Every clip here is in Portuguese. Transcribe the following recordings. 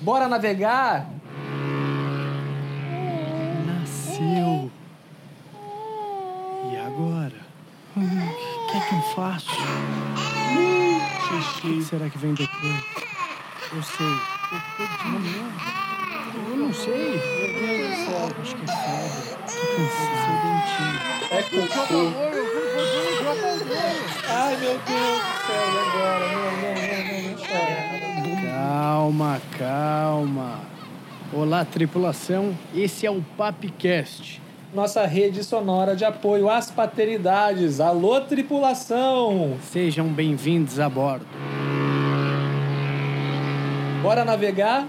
Bora navegar? Nasceu. E agora? O que é que eu faço? Xixi. O que será que vem depois? Eu sei. Eu não sei. Meu Deus do céu. Acho que é febre. Tô cansado. dentinho. É. Ai, meu Deus do céu, agora? Não, não, não, não. Calma, calma. Olá, tripulação. Esse é o Papcast. Nossa rede sonora de apoio às paternidades. Alô, tripulação! Sejam bem-vindos a bordo. Bora navegar?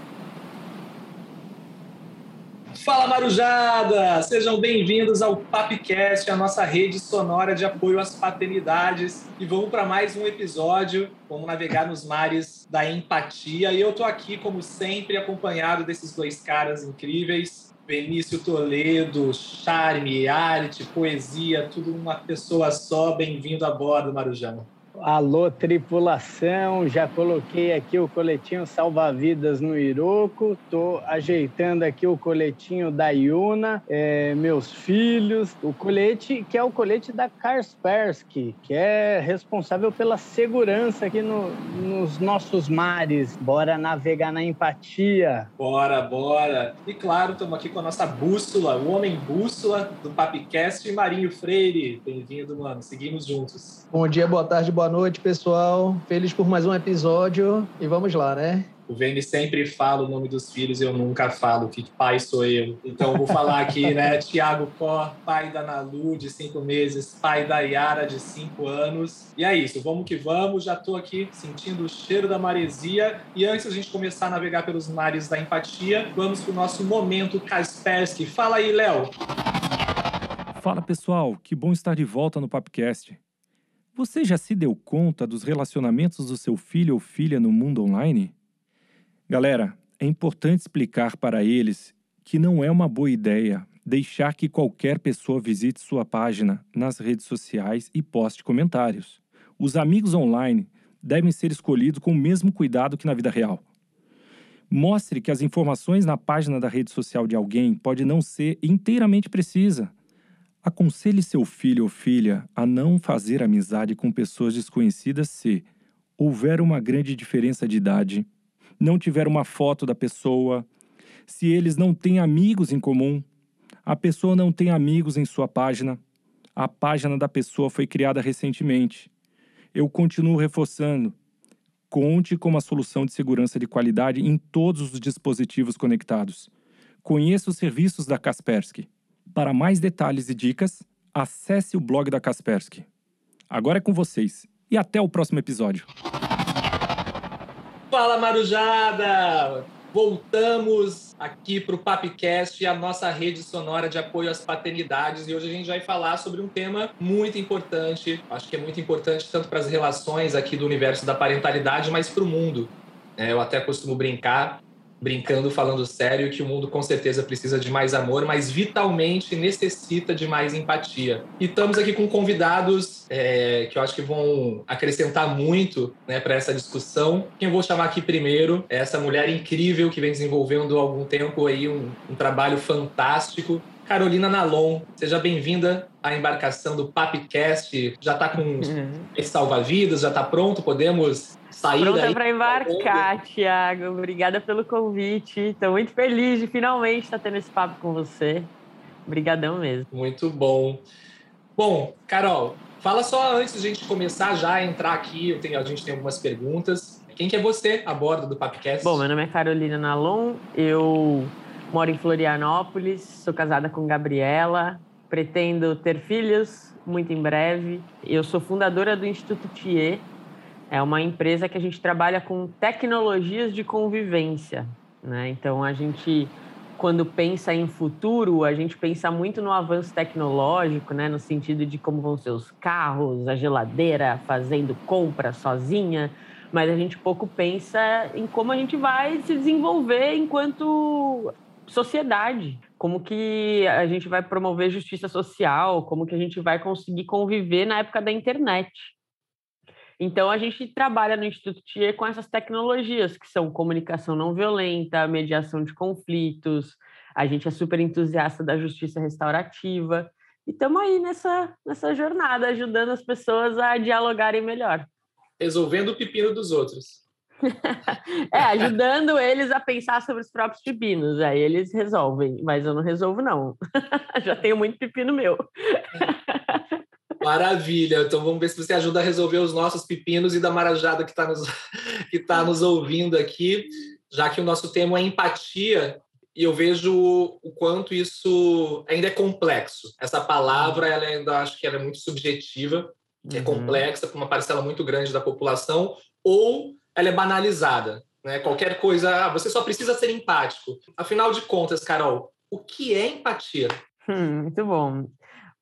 Fala Marujada! Sejam bem-vindos ao Papcast, a nossa rede sonora de apoio às paternidades. E vamos para mais um episódio. Vamos navegar nos mares da empatia. E eu tô aqui, como sempre, acompanhado desses dois caras incríveis. Benício Toledo, charme, arte, poesia, tudo uma pessoa só. Bem-vindo a bordo, Marujão. Alô, tripulação, já coloquei aqui o coletinho salva-vidas no Iroco, tô ajeitando aqui o coletinho da Yuna, é, meus filhos, o colete que é o colete da Kaspersky, que é responsável pela segurança aqui no, nos nossos mares. Bora navegar na empatia. Bora, bora. E claro, estamos aqui com a nossa bússola, o homem bússola do Papcast, Marinho Freire. Bem-vindo, mano. Seguimos juntos. Bom dia, boa tarde, boa noite, pessoal. Feliz por mais um episódio e vamos lá, né? O Vene sempre fala o nome dos filhos e eu nunca falo que pai sou eu. Então eu vou falar aqui, né? Tiago Cor, pai da Nalu, de cinco meses, pai da Yara, de cinco anos. E é isso, vamos que vamos. Já tô aqui sentindo o cheiro da maresia. E antes da gente começar a navegar pelos mares da empatia, vamos pro nosso momento Kaspersky. Fala aí, Léo. Fala pessoal, que bom estar de volta no Papcast. Você já se deu conta dos relacionamentos do seu filho ou filha no mundo online? Galera, é importante explicar para eles que não é uma boa ideia deixar que qualquer pessoa visite sua página nas redes sociais e poste comentários. Os amigos online devem ser escolhidos com o mesmo cuidado que na vida real. Mostre que as informações na página da rede social de alguém pode não ser inteiramente precisa Aconselhe seu filho ou filha a não fazer amizade com pessoas desconhecidas se houver uma grande diferença de idade, não tiver uma foto da pessoa, se eles não têm amigos em comum, a pessoa não tem amigos em sua página, a página da pessoa foi criada recentemente. Eu continuo reforçando. Conte com uma solução de segurança de qualidade em todos os dispositivos conectados. Conheça os serviços da Kaspersky. Para mais detalhes e dicas, acesse o blog da Kaspersky. Agora é com vocês e até o próximo episódio. Fala Marujada! Voltamos aqui para o Papcast, a nossa rede sonora de apoio às paternidades. E hoje a gente vai falar sobre um tema muito importante. Acho que é muito importante tanto para as relações aqui do universo da parentalidade, mas para o mundo. É, eu até costumo brincar brincando, falando sério, que o mundo com certeza precisa de mais amor, mas vitalmente necessita de mais empatia. E estamos aqui com convidados é, que eu acho que vão acrescentar muito né, para essa discussão. Quem eu vou chamar aqui primeiro é essa mulher incrível que vem desenvolvendo há algum tempo aí um, um trabalho fantástico. Carolina Nalon, seja bem-vinda à embarcação do Papcast. Já está com uhum. salva-vidas, já está pronto? Podemos sair Pronta daí? para embarcar, Thiago. Obrigada pelo convite. Estou muito feliz de finalmente estar tendo esse papo com você. Obrigadão mesmo. Muito bom. Bom, Carol, fala só antes de a gente começar já a entrar aqui, tenho, a gente tem algumas perguntas. Quem que é você a bordo do Papcast? Bom, meu nome é Carolina Nalon, eu moro em Florianópolis, sou casada com Gabriela, pretendo ter filhos muito em breve. Eu sou fundadora do Instituto Thier, é uma empresa que a gente trabalha com tecnologias de convivência. Né? Então, a gente, quando pensa em futuro, a gente pensa muito no avanço tecnológico, né? no sentido de como vão ser os carros, a geladeira fazendo compra sozinha, mas a gente pouco pensa em como a gente vai se desenvolver enquanto sociedade, como que a gente vai promover justiça social, como que a gente vai conseguir conviver na época da internet. Então, a gente trabalha no Instituto TIE com essas tecnologias, que são comunicação não violenta, mediação de conflitos, a gente é super entusiasta da justiça restaurativa, e estamos aí nessa, nessa jornada, ajudando as pessoas a dialogarem melhor. Resolvendo o pepino dos outros. é, ajudando eles a pensar sobre os próprios pepinos. Aí eles resolvem, mas eu não resolvo, não. Já tenho muito pepino meu. Maravilha. Então vamos ver se você ajuda a resolver os nossos pepinos e da marajada que está nos, que tá nos ouvindo aqui, já que o nosso tema é empatia. E eu vejo o quanto isso ainda é complexo. Essa palavra, ela ainda acho que ela é muito subjetiva, é uhum. é complexa para uma parcela muito grande da população, ou ela é banalizada. Né? Qualquer coisa, ah, você só precisa ser empático. Afinal de contas, Carol, o que é empatia? Hum, muito bom.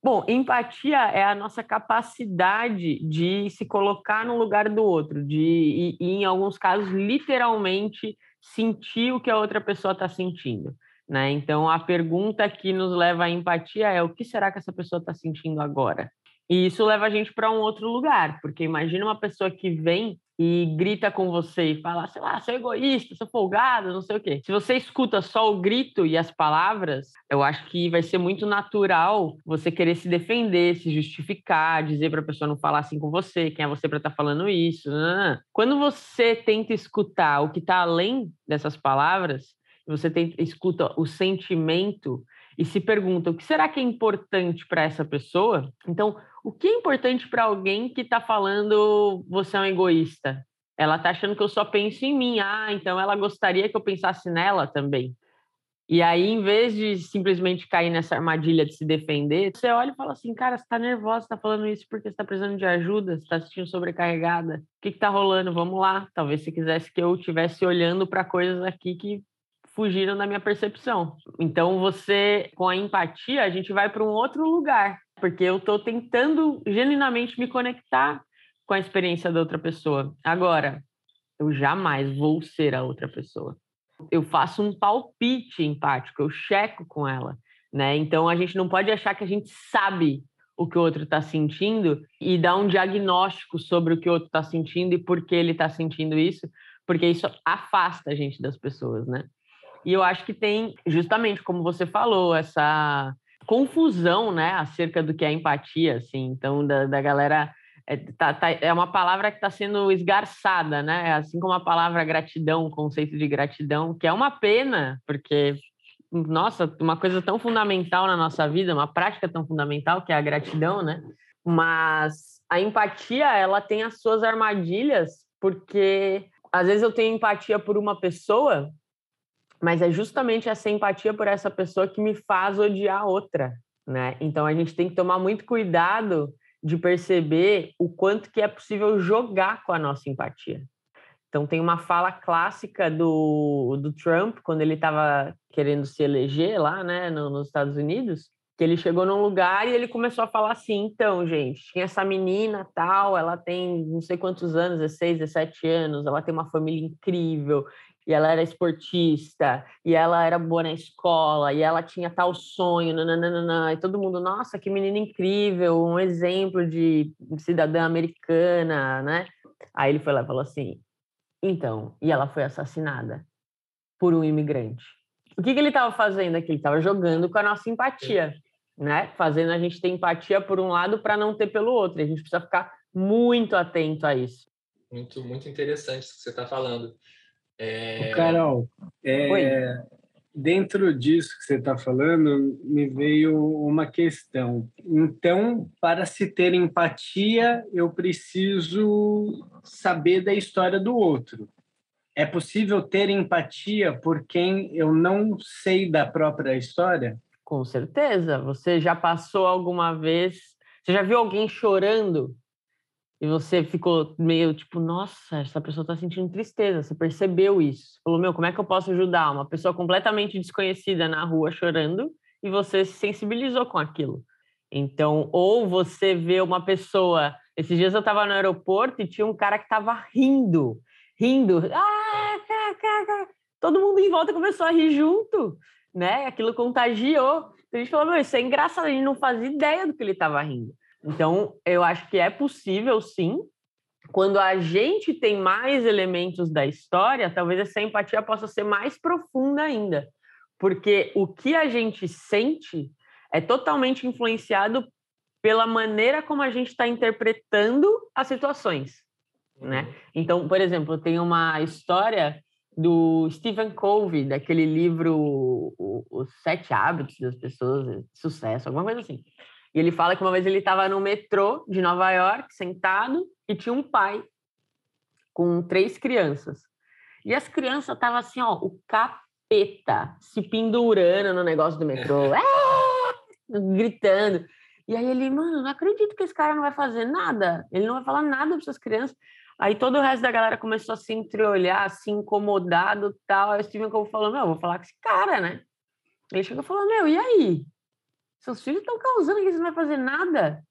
Bom, empatia é a nossa capacidade de se colocar no lugar do outro, de, e, e em alguns casos, literalmente sentir o que a outra pessoa está sentindo. Né? Então, a pergunta que nos leva à empatia é: o que será que essa pessoa está sentindo agora? E isso leva a gente para um outro lugar, porque imagina uma pessoa que vem e grita com você e fala, sei lá, sou egoísta, sou folgado, não sei o quê. Se você escuta só o grito e as palavras, eu acho que vai ser muito natural você querer se defender, se justificar, dizer para a pessoa não falar assim com você, quem é você para estar tá falando isso. Não, não, não. Quando você tenta escutar o que está além dessas palavras, você tenta, escuta o sentimento e se pergunta o que será que é importante para essa pessoa, então o que é importante para alguém que está falando você é um egoísta? Ela está achando que eu só penso em mim. Ah, então ela gostaria que eu pensasse nela também. E aí, em vez de simplesmente cair nessa armadilha de se defender, você olha e fala assim: cara, você está nervosa, está falando isso porque você está precisando de ajuda, você está se sentindo sobrecarregada. O que está rolando? Vamos lá. Talvez você quisesse que eu estivesse olhando para coisas aqui que fugiram da minha percepção. Então, você, com a empatia, a gente vai para um outro lugar porque eu estou tentando genuinamente me conectar com a experiência da outra pessoa. Agora, eu jamais vou ser a outra pessoa. Eu faço um palpite empático, eu checo com ela, né? Então a gente não pode achar que a gente sabe o que o outro está sentindo e dar um diagnóstico sobre o que o outro está sentindo e por que ele está sentindo isso, porque isso afasta a gente das pessoas, né? E eu acho que tem, justamente como você falou, essa confusão, né, acerca do que é empatia, assim, então da, da galera é, tá, tá, é uma palavra que está sendo esgarçada, né, assim como a palavra gratidão, o conceito de gratidão, que é uma pena, porque nossa, uma coisa tão fundamental na nossa vida, uma prática tão fundamental que é a gratidão, né? Mas a empatia, ela tem as suas armadilhas, porque às vezes eu tenho empatia por uma pessoa mas é justamente essa empatia por essa pessoa que me faz odiar a outra, né? Então a gente tem que tomar muito cuidado de perceber o quanto que é possível jogar com a nossa empatia. Então tem uma fala clássica do, do Trump quando ele estava querendo se eleger lá, né, no, nos Estados Unidos, que ele chegou num lugar e ele começou a falar assim, então, gente, tinha essa menina tal, ela tem não sei quantos anos, 16, 17 anos, ela tem uma família incrível, e ela era esportista, e ela era boa na escola, e ela tinha tal sonho, nananana, e todo mundo, nossa, que menina incrível, um exemplo de cidadã americana, né? Aí ele foi lá e falou assim, então, e ela foi assassinada por um imigrante. O que, que ele estava fazendo aqui? Ele estava jogando com a nossa empatia, né? Fazendo a gente ter empatia por um lado para não ter pelo outro. A gente precisa ficar muito atento a isso. Muito, muito interessante isso que você está falando. É... Carol, é, dentro disso que você está falando, me veio uma questão. Então, para se ter empatia, eu preciso saber da história do outro. É possível ter empatia por quem eu não sei da própria história? Com certeza. Você já passou alguma vez? Você já viu alguém chorando e você ficou meio tipo, nossa, essa pessoa está sentindo tristeza, você percebeu isso. Falou, meu, como é que eu posso ajudar? Uma pessoa completamente desconhecida na rua chorando e você se sensibilizou com aquilo. Então, ou você vê uma pessoa. Esses dias eu estava no aeroporto e tinha um cara que estava rindo, rindo. Ah, Todo mundo em volta começou a rir junto, né? Aquilo contagiou. Então a gente falou, meu, isso é engraçado, a gente não fazia ideia do que ele estava rindo. Então, eu acho que é possível, sim, quando a gente tem mais elementos da história, talvez essa empatia possa ser mais profunda ainda, porque o que a gente sente é totalmente influenciado pela maneira como a gente está interpretando as situações, né? Uhum. Então, por exemplo, tem uma história do Stephen Covey, daquele livro Os Sete Hábitos das Pessoas de Sucesso, alguma coisa assim. E ele fala que uma vez ele estava no metrô de Nova York, sentado, e tinha um pai com três crianças. E as crianças estavam assim, ó, o capeta, se pendurando no negócio do metrô, é, gritando. E aí ele, mano, não acredito que esse cara não vai fazer nada. Ele não vai falar nada para essas crianças. Aí todo o resto da galera começou a se entreolhar, assim, incomodado tal. Aí o Steven Cole falou, meu, vou falar com esse cara, né? Ele chegou e falou, meu, e aí? Seus filhos estão causando que você não vai fazer nada.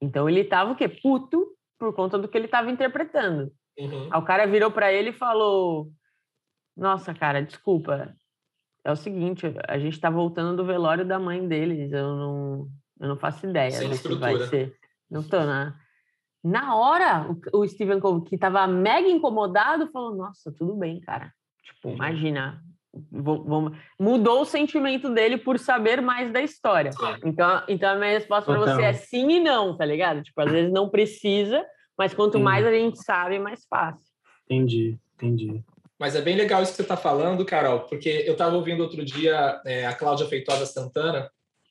Então ele tava o quê? Puto por conta do que ele estava interpretando. Uhum. Aí o cara virou para ele e falou: Nossa, cara, desculpa. É o seguinte, a gente está voltando do velório da mãe deles. Eu não, eu não faço ideia Sem do que vai ser. Não tô, né? Na hora, o, Steven que estava mega incomodado, falou: Nossa, tudo bem, cara. Tipo, uhum. imagina, mudou o sentimento dele por saber mais da história. Então, então a minha resposta para você é sim e não, tá ligado? Tipo, às vezes não precisa, mas quanto mais a gente sabe, mais fácil. Entendi, entendi. Mas é bem legal isso que você está falando, Carol, porque eu estava ouvindo outro dia é, a Cláudia Feitosa Santana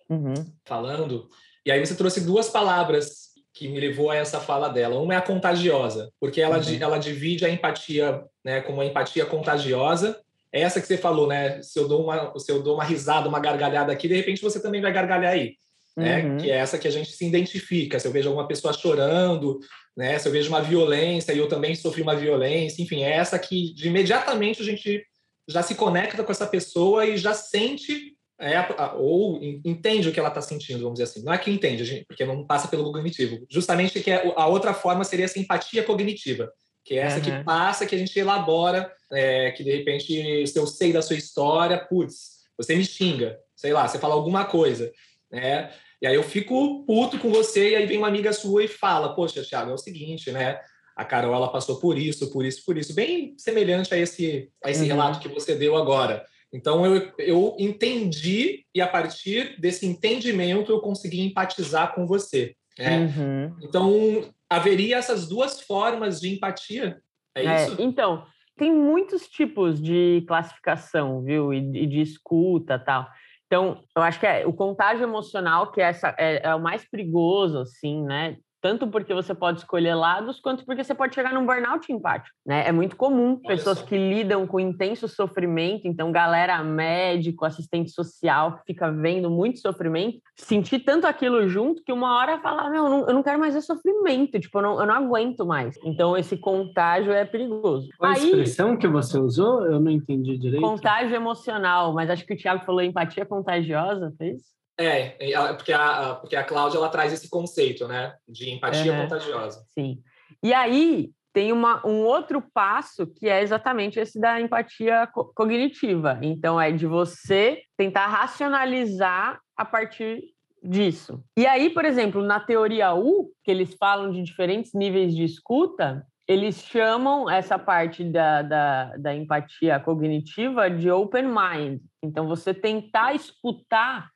uhum. falando, e aí você trouxe duas palavras que me levou a essa fala dela. Uma é a contagiosa, porque ela, uhum. ela divide a empatia né, como uma empatia contagiosa, essa que você falou, né? Se eu dou uma, se eu dou uma risada, uma gargalhada aqui, de repente você também vai gargalhar aí. Né? Uhum. Que é essa que a gente se identifica. Se eu vejo alguma pessoa chorando, né? Se eu vejo uma violência e eu também sofri uma violência, enfim, é essa que de imediatamente a gente já se conecta com essa pessoa e já sente é, ou entende o que ela está sentindo, vamos dizer assim. Não é que entende, gente, porque não passa pelo cognitivo. Justamente que é, a outra forma seria essa empatia cognitiva, que é essa uhum. que passa, que a gente elabora, é, que de repente, se eu sei da sua história, putz, você me xinga, sei lá, você fala alguma coisa, né? E aí eu fico puto com você, e aí vem uma amiga sua e fala, poxa, Thiago, é o seguinte, né? A Carol, ela passou por isso, por isso, por isso. Bem semelhante a esse, a esse uhum. relato que você deu agora. Então, eu, eu entendi, e a partir desse entendimento, eu consegui empatizar com você. Né? Uhum. Então, haveria essas duas formas de empatia? É, é isso? Então, tem muitos tipos de classificação, viu? E, e de escuta tal. Então, eu acho que é o contágio emocional que é, essa, é, é o mais perigoso, assim, né? Tanto porque você pode escolher lados, quanto porque você pode chegar num burnout empático, né? É muito comum pessoas que lidam com intenso sofrimento, então galera médico, assistente social, que fica vendo muito sofrimento, sentir tanto aquilo junto que uma hora fala, não, eu não quero mais ver sofrimento, tipo, eu não, eu não aguento mais. Então esse contágio é perigoso. Qual a expressão que você usou? Eu não entendi direito. Contágio emocional, mas acho que o Thiago falou empatia contagiosa, fez? É, porque a, porque a Cláudia ela traz esse conceito, né, de empatia uhum. contagiosa. Sim. E aí tem uma, um outro passo que é exatamente esse da empatia co cognitiva. Então é de você tentar racionalizar a partir disso. E aí, por exemplo, na teoria U, que eles falam de diferentes níveis de escuta, eles chamam essa parte da, da, da empatia cognitiva de open mind. Então, você tentar escutar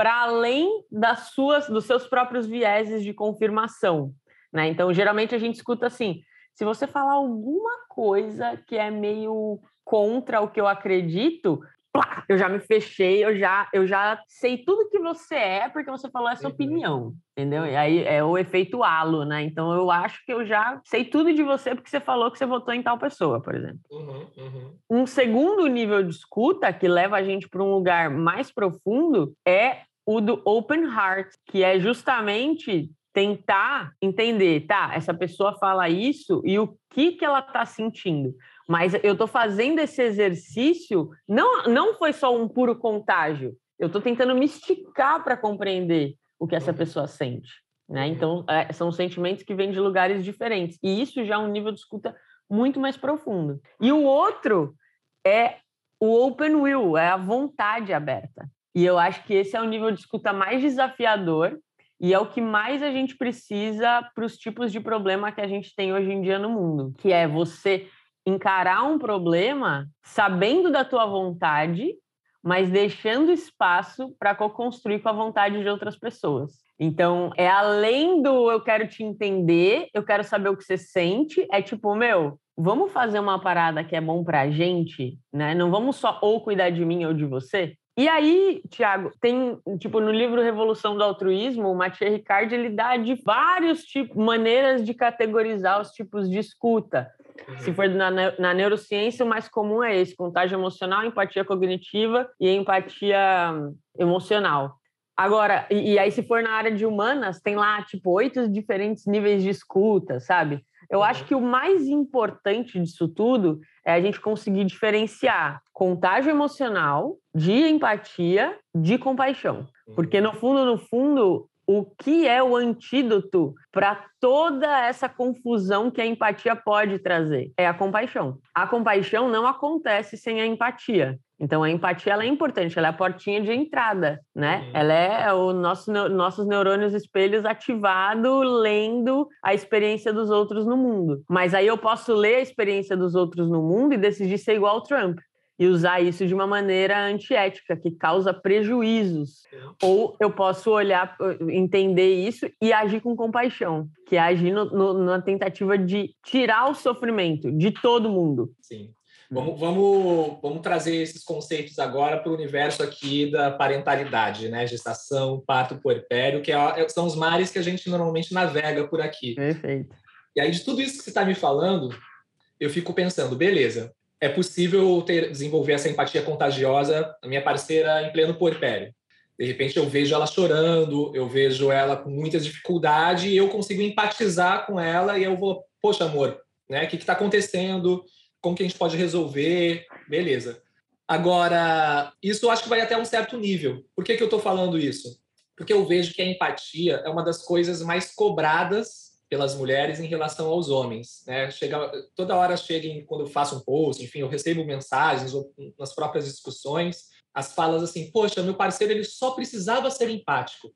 para além das suas, dos seus próprios vieses de confirmação. Né? Então, geralmente a gente escuta assim: se você falar alguma coisa que é meio contra o que eu acredito, plá, eu já me fechei, eu já, eu já sei tudo que você é porque você falou essa uhum. opinião, entendeu? E aí é o efeito halo, né? Então eu acho que eu já sei tudo de você porque você falou que você votou em tal pessoa, por exemplo. Uhum, uhum. Um segundo nível de escuta que leva a gente para um lugar mais profundo é o do Open Heart, que é justamente tentar entender, tá, essa pessoa fala isso e o que que ela está sentindo. Mas eu estou fazendo esse exercício, não, não foi só um puro contágio, eu estou tentando me esticar para compreender o que essa pessoa sente. Né? Então, é, são sentimentos que vêm de lugares diferentes. E isso já é um nível de escuta muito mais profundo. E o outro é o open will, é a vontade aberta. E eu acho que esse é o nível de escuta mais desafiador E é o que mais a gente precisa para os tipos de problema que a gente tem hoje em dia no mundo, que é você encarar um problema sabendo da tua vontade, mas deixando espaço para co-construir com a vontade de outras pessoas. Então, é além do eu quero te entender, eu quero saber o que você sente, é tipo, meu, vamos fazer uma parada que é bom para a gente, né? Não vamos só ou cuidar de mim ou de você. E aí, Tiago, tem, tipo, no livro Revolução do Altruísmo, o Mathieu Ricard, ele dá de vários tipos, maneiras de categorizar os tipos de escuta. Uhum. Se for na, na neurociência, o mais comum é esse: contágio emocional, empatia cognitiva e empatia emocional. Agora, e, e, aí, se for na área de humanas, tem lá, tipo, oito diferentes níveis de escuta, sabe? Eu acho uhum. que o mais importante disso tudo é a gente conseguir diferenciar contágio emocional de empatia de compaixão. Porque, uhum. no fundo, no fundo, o que é o antídoto para toda essa confusão que a empatia pode trazer? É a compaixão. A compaixão não acontece sem a empatia. Então, a empatia ela é importante, ela é a portinha de entrada, né? Uhum. Ela é o nosso, nossos neurônios espelhos ativado lendo a experiência dos outros no mundo. Mas aí eu posso ler a experiência dos outros no mundo e decidir ser igual ao Trump e usar isso de uma maneira antiética, que causa prejuízos. Ou eu posso olhar, entender isso e agir com compaixão, que é agir no, no, na tentativa de tirar o sofrimento de todo mundo. Sim. Vamos, vamos, vamos trazer esses conceitos agora para o universo aqui da parentalidade, né? Gestação, parto, puerpério, que é, são os mares que a gente normalmente navega por aqui. Perfeito. E aí, de tudo isso que você está me falando, eu fico pensando, beleza, é possível ter, desenvolver essa empatia contagiosa. A minha parceira em pleno puerpério. De repente eu vejo ela chorando, eu vejo ela com muita dificuldade e eu consigo empatizar com ela e eu vou, poxa, amor, né? O que está acontecendo? Como que a gente pode resolver? Beleza. Agora, isso eu acho que vai até um certo nível. Por que, que eu estou falando isso? Porque eu vejo que a empatia é uma das coisas mais cobradas pelas mulheres em relação aos homens. Né? Chega, toda hora chega, quando eu faço um post, enfim, eu recebo mensagens ou nas próprias discussões, as falas assim, poxa, meu parceiro ele só precisava ser empático.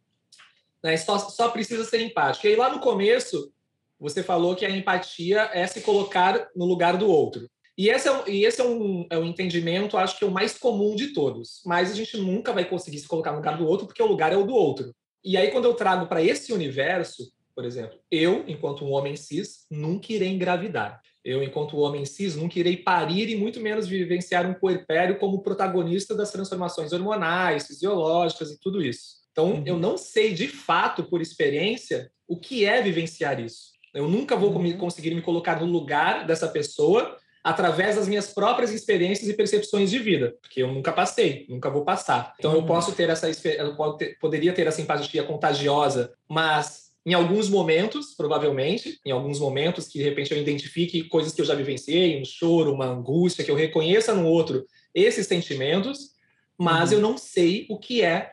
Né? Só, só precisa ser empático. E aí lá no começo, você falou que a empatia é se colocar no lugar do outro. E esse, é, e esse é, um, é um entendimento, acho que é o mais comum de todos. Mas a gente nunca vai conseguir se colocar no lugar do outro, porque o lugar é o do outro. E aí, quando eu trago para esse universo, por exemplo, eu, enquanto um homem cis, nunca irei engravidar. Eu, enquanto homem cis, nunca irei parir e muito menos vivenciar um puerpério como protagonista das transformações hormonais, fisiológicas e tudo isso. Então, uhum. eu não sei de fato, por experiência, o que é vivenciar isso. Eu nunca vou uhum. conseguir me colocar no lugar dessa pessoa através das minhas próprias experiências e percepções de vida, porque eu nunca passei, nunca vou passar. Então, eu uhum. posso ter essa, eu poderia ter essa empatia contagiosa, mas em alguns momentos, provavelmente, em alguns momentos que de repente eu identifique coisas que eu já vivenciei, um choro, uma angústia, que eu reconheça no outro esses sentimentos, mas uhum. eu não sei o que é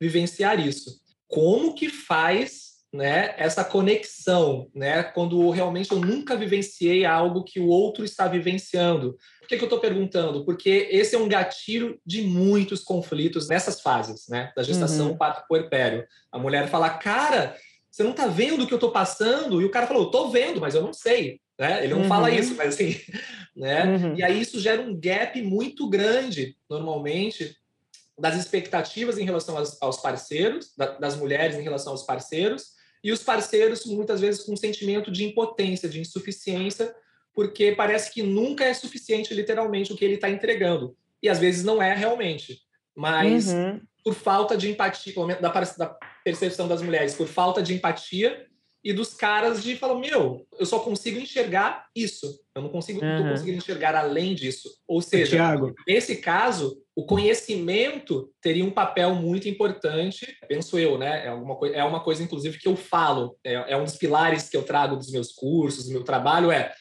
vivenciar isso. Como que faz né, essa conexão, né, quando realmente eu nunca vivenciei algo que o outro está vivenciando. Por que, que eu estou perguntando? Porque esse é um gatilho de muitos conflitos nessas fases, né, da gestação uhum. para puerpério. A mulher fala, cara, você não está vendo o que eu estou passando? E o cara falou, estou vendo, mas eu não sei. Né? Ele não uhum. fala isso, mas assim, né? Uhum. E aí isso gera um gap muito grande, normalmente, das expectativas em relação aos, aos parceiros, da, das mulheres em relação aos parceiros, e os parceiros muitas vezes com um sentimento de impotência, de insuficiência, porque parece que nunca é suficiente literalmente o que ele está entregando. E às vezes não é realmente. Mas uhum. por falta de empatia, pelo menos da, da percepção das mulheres por falta de empatia e dos caras de falar, meu, eu só consigo enxergar isso. Eu não consigo, uhum. não conseguindo enxergar além disso. Ou seja, Thiago. nesse caso, o conhecimento teria um papel muito importante, penso eu, né? É, alguma coisa, é uma coisa, inclusive, que eu falo, é, é um dos pilares que eu trago dos meus cursos, do meu trabalho, é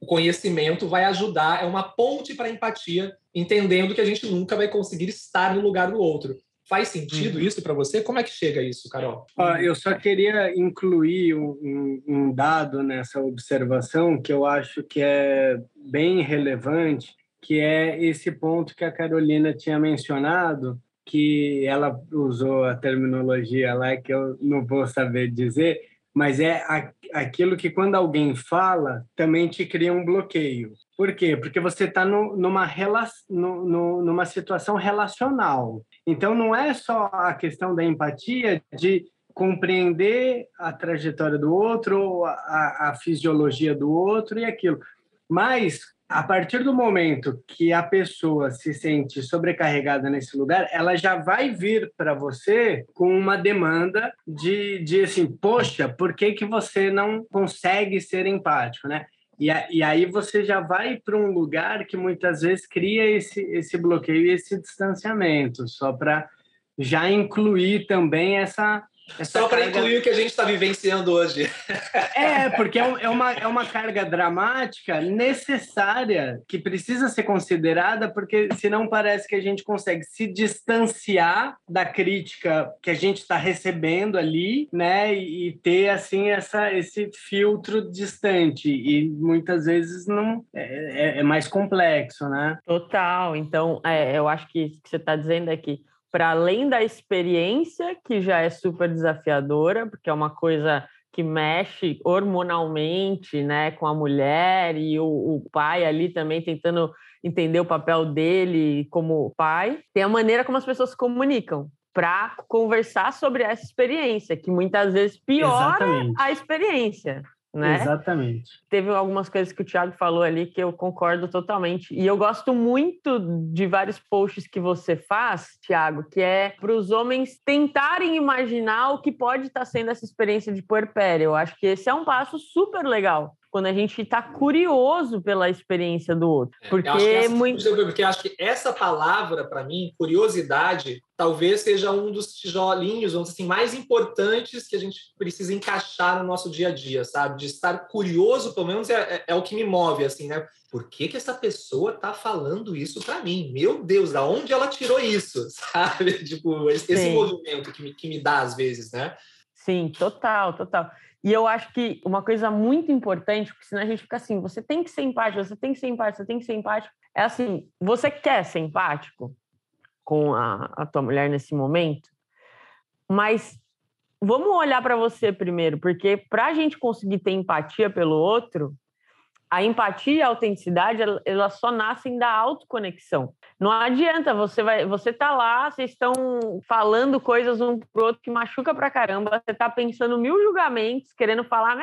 o conhecimento vai ajudar, é uma ponte para a empatia, entendendo que a gente nunca vai conseguir estar no lugar do outro. Faz sentido uhum. isso para você? Como é que chega isso, Carol? eu só queria incluir um, um, dado nessa observação que eu acho que é bem relevante, que é esse ponto que a Carolina tinha mencionado, que ela usou a terminologia lá que eu não vou saber dizer, mas é aquilo que quando alguém fala também te cria um bloqueio. Por quê? Porque você está numa, numa situação relacional. Então não é só a questão da empatia de compreender a trajetória do outro, a, a fisiologia do outro e aquilo, mas a partir do momento que a pessoa se sente sobrecarregada nesse lugar, ela já vai vir para você com uma demanda de, de assim, poxa, por que, que você não consegue ser empático, né? E, a, e aí você já vai para um lugar que muitas vezes cria esse, esse bloqueio e esse distanciamento, só para já incluir também essa essa Só para carga... incluir o que a gente está vivenciando hoje. É, porque é, é uma, é uma carga dramática necessária que precisa ser considerada, porque senão parece que a gente consegue se distanciar da crítica que a gente está recebendo ali, né? E, ter, assim, essa, esse filtro distante. E muitas vezes não é, é, é mais complexo, né? Total. Então, é, eu acho que o que você está dizendo é que para além da experiência, que já é super desafiadora, porque é uma coisa que mexe hormonalmente né, com a mulher e o, o, pai ali também tentando entender o papel dele como pai. Tem a maneira como as pessoas se comunicam para conversar sobre essa experiência, que muitas vezes piora Exatamente. a experiência né? Exatamente. Teve algumas coisas que o Thiago falou ali que eu concordo totalmente. E eu gosto muito de vários posts que você faz, Thiago, que é para os homens tentarem imaginar o que pode estar tá sendo essa experiência de puerpério. Eu acho que esse é um passo super legal quando a gente está curioso pela experiência do outro. É, porque, essa, muito... porque acho que essa palavra, para mim, curiosidade, talvez seja um dos tijolinhos, vamos assim, mais importantes que a gente precisa encaixar no nosso dia a dia, sabe? De estar curioso, pelo menos, é, é, é o que me move, assim, né? Por que, que essa pessoa está falando isso para mim? Meu Deus, da onde ela tirou isso, sabe? Tipo, esse, esse movimento que me, que me dá às vezes, né? Sim, total, total. E eu acho que uma coisa muito importante, porque senão a gente fica assim, você tem que ser empático, você tem que ser empático, você tem que ser empático. É assim, você quer ser empático com a, a tua mulher nesse momento, mas vamos olhar para você primeiro, porque para a gente conseguir ter empatia pelo outro, a empatia e a autenticidade, elas só nascem da autoconexão. Não adianta, você vai, você tá lá, vocês estão falando coisas um pro outro que machuca pra caramba, você tá pensando mil julgamentos, querendo falar,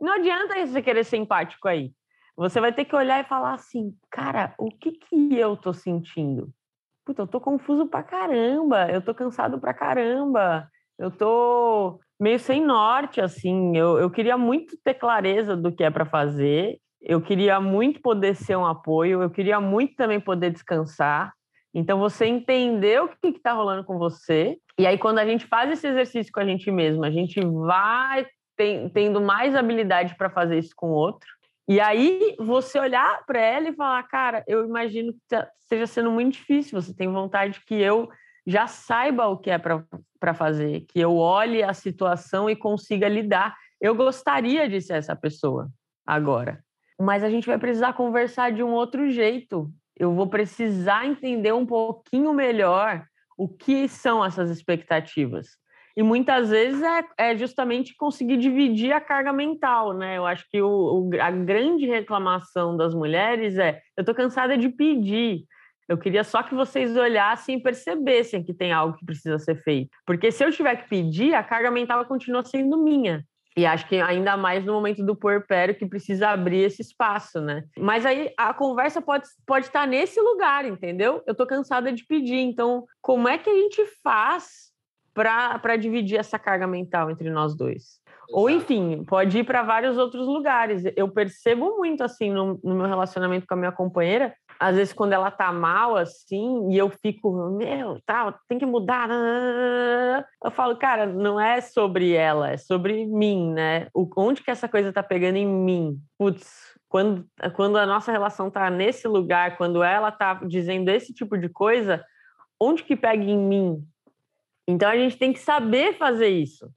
não adianta você querer ser empático aí. Você vai ter que olhar e falar assim, cara, o que que eu tô sentindo? Puta, eu tô confuso pra caramba, eu tô cansado pra caramba, eu tô meio sem norte, assim. Eu, eu queria muito ter clareza do que é para fazer, eu queria muito poder ser um apoio, eu queria muito também poder descansar. Então, você entender o que está rolando com você. E aí, quando a gente faz esse exercício com a gente mesmo, a gente vai tendo mais habilidade para fazer isso com o outro. E aí, você olhar para ela e falar: Cara, eu imagino que esteja sendo muito difícil. Você tem vontade que eu já saiba o que é para fazer, que eu olhe a situação e consiga lidar. Eu gostaria de ser essa pessoa agora, mas a gente vai precisar conversar de um outro jeito. Eu vou precisar entender um pouquinho melhor o que são essas expectativas. E muitas vezes é, é justamente conseguir dividir a carga mental, né? Eu acho que o, o, a grande reclamação das mulheres é: eu estou cansada de pedir, eu queria só que vocês olhassem e percebessem que tem algo que precisa ser feito. Porque se eu tiver que pedir, a carga mental continua sendo minha. E acho que ainda mais no momento do puerpério que precisa abrir esse espaço, né? Mas aí a conversa pode, pode estar nesse lugar, entendeu? Eu tô cansada de pedir. Então, como é que a gente faz para dividir essa carga mental entre nós dois? Exato. Ou, enfim, pode ir para vários outros lugares. Eu percebo muito, assim, no, no meu relacionamento com a minha companheira, às vezes quando ela tá mal assim, e eu fico, meu, tal, tem que mudar. Eu falo, cara, não é sobre ela, é sobre mim, né? O, onde que essa coisa tá pegando em mim? Putz, quando, quando a nossa relação tá nesse lugar, quando ela tá dizendo esse tipo de coisa, onde que pega em mim? Então a gente tem que saber fazer isso.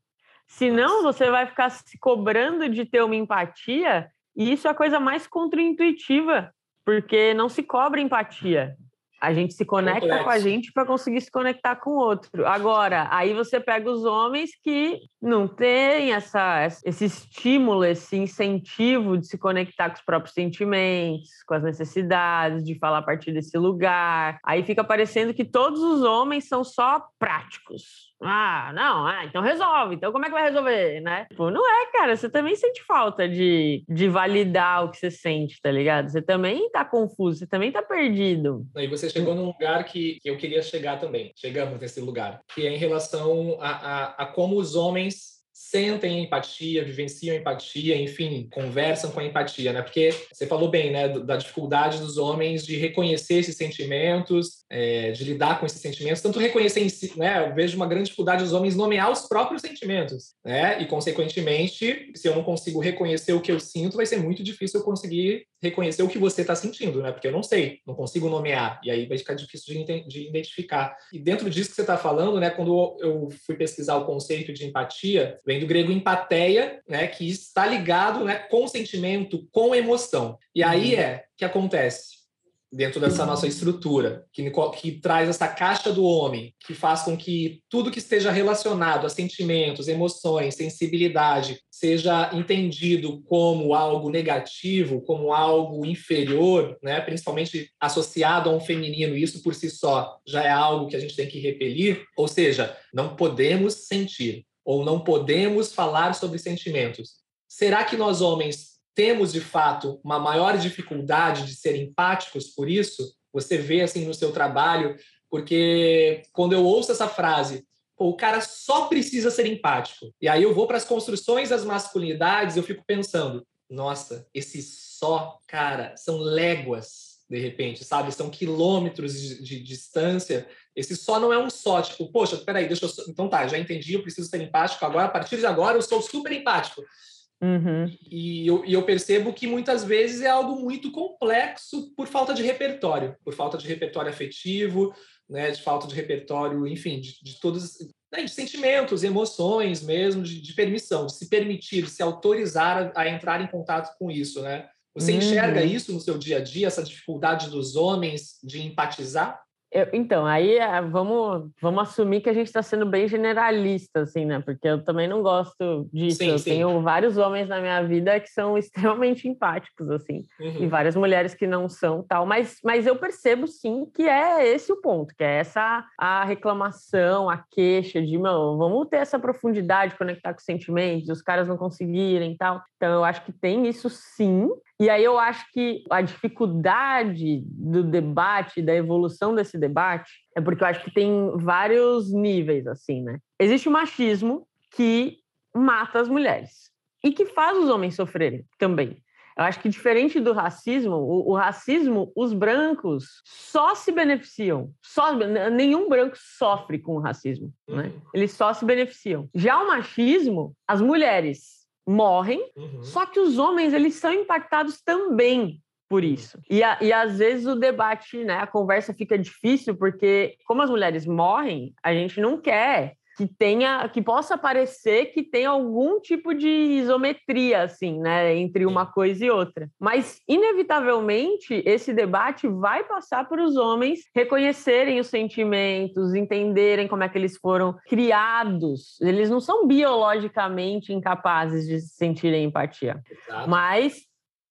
Senão você vai ficar se cobrando de ter uma empatia, e isso é a coisa mais contraintuitiva porque não se cobra empatia. A gente se conecta Complexo. com a gente para conseguir se conectar com o outro. Agora, aí você pega os homens que não têm essa, esse estímulo, esse incentivo de se conectar com os próprios sentimentos, com as necessidades, de falar a partir desse lugar. Aí fica parecendo que todos os homens são só práticos. Ah, não, ah, então resolve. Então como é que vai resolver, né? Pô, não é, cara. Você também sente falta de, de validar o que você sente, tá ligado? Você também tá confuso, você também tá perdido. E você chegou num lugar que, que eu queria chegar também. Chegamos nesse lugar. Que é em relação a, a, a como os homens sentem empatia, vivenciam empatia, enfim, conversam com a empatia, né? Porque você falou bem, né, da dificuldade dos homens de reconhecer esses sentimentos, é, de lidar com esses sentimentos, tanto reconhecer em si, né? Eu vejo uma grande dificuldade dos homens nomear os próprios sentimentos, né? E consequentemente, se eu não consigo reconhecer o que eu sinto, vai ser muito difícil eu conseguir reconhecer o que você está sentindo, né? Porque eu não sei, não consigo nomear, e aí vai ficar difícil de, de identificar. E dentro disso que você está falando, né? Quando eu fui pesquisar o conceito de empatia, vem do grego empateia, né? Que está ligado, né? Com sentimento, com emoção. E aí uhum. é que acontece dentro dessa nossa estrutura, que, que traz essa caixa do homem, que faz com que tudo que esteja relacionado a sentimentos, emoções, sensibilidade, seja entendido como algo negativo, como algo inferior, né? principalmente associado a um feminino, isso por si só já é algo que a gente tem que repelir, ou seja, não podemos sentir, ou não podemos falar sobre sentimentos. Será que nós homens temos de fato uma maior dificuldade de ser empáticos por isso? Você vê assim no seu trabalho, porque quando eu ouço essa frase, o cara só precisa ser empático. E aí eu vou para as construções das masculinidades, eu fico pensando, nossa, esse só, cara, são léguas de repente, sabe? São quilômetros de, de, distância. Esse só não é um só, tipo, poxa, peraí, deixa eu. Então tá, já entendi, eu preciso ser empático agora, a partir de agora eu sou super empático. Uhum. E, eu, e eu percebo que muitas vezes é algo muito complexo por falta de repertório, por falta de repertório afetivo, né, de falta de repertório, enfim, de, de todos né, de sentimentos, emoções mesmo, de, de, permissão, de se permitir, de se autorizar a, a entrar em contato com isso, né? Você uhum. enxerga isso no seu dia a dia, essa dificuldade dos homens de empatizar? Eu, então, aí é, vamos, vamos assumir que a gente está sendo bem generalista, assim, né? Porque eu também não gosto disso. Sim, eu sim. tenho vários homens na minha vida que são extremamente empáticos, assim, uhum. e várias mulheres que não são tal. Mas, mas eu percebo, sim, que é esse o ponto, que é essa a reclamação, a queixa de, meu, vamos ter essa profundidade, conectar com os sentimentos, os caras não conseguirem tal. Então, eu acho que tem isso sim. E aí eu acho que a dificuldade do debate, da evolução desse debate, é porque eu acho que tem vários níveis, assim, né? Existe o machismo que mata as mulheres e que faz os homens sofrerem também. Eu acho que diferente do racismo, o, o, racismo, os brancos só se beneficiam. Só, nenhum branco sofre com o racismo, né? Uhum. Eles só se beneficiam. Já o machismo, as mulheres morrem, uhum. só que os homens eles são impactados também por isso. E, a, e às vezes o debate, né, a conversa fica difícil porque como as mulheres morrem, a gente não quer que tenha, que possa parecer que tem algum tipo de isometria, assim, né, entre uma coisa e outra. Mas, inevitavelmente, esse debate vai passar por os homens reconhecerem os sentimentos, entenderem como é que eles foram criados. Eles não são biologicamente incapazes de sentirem empatia. Exato. Mas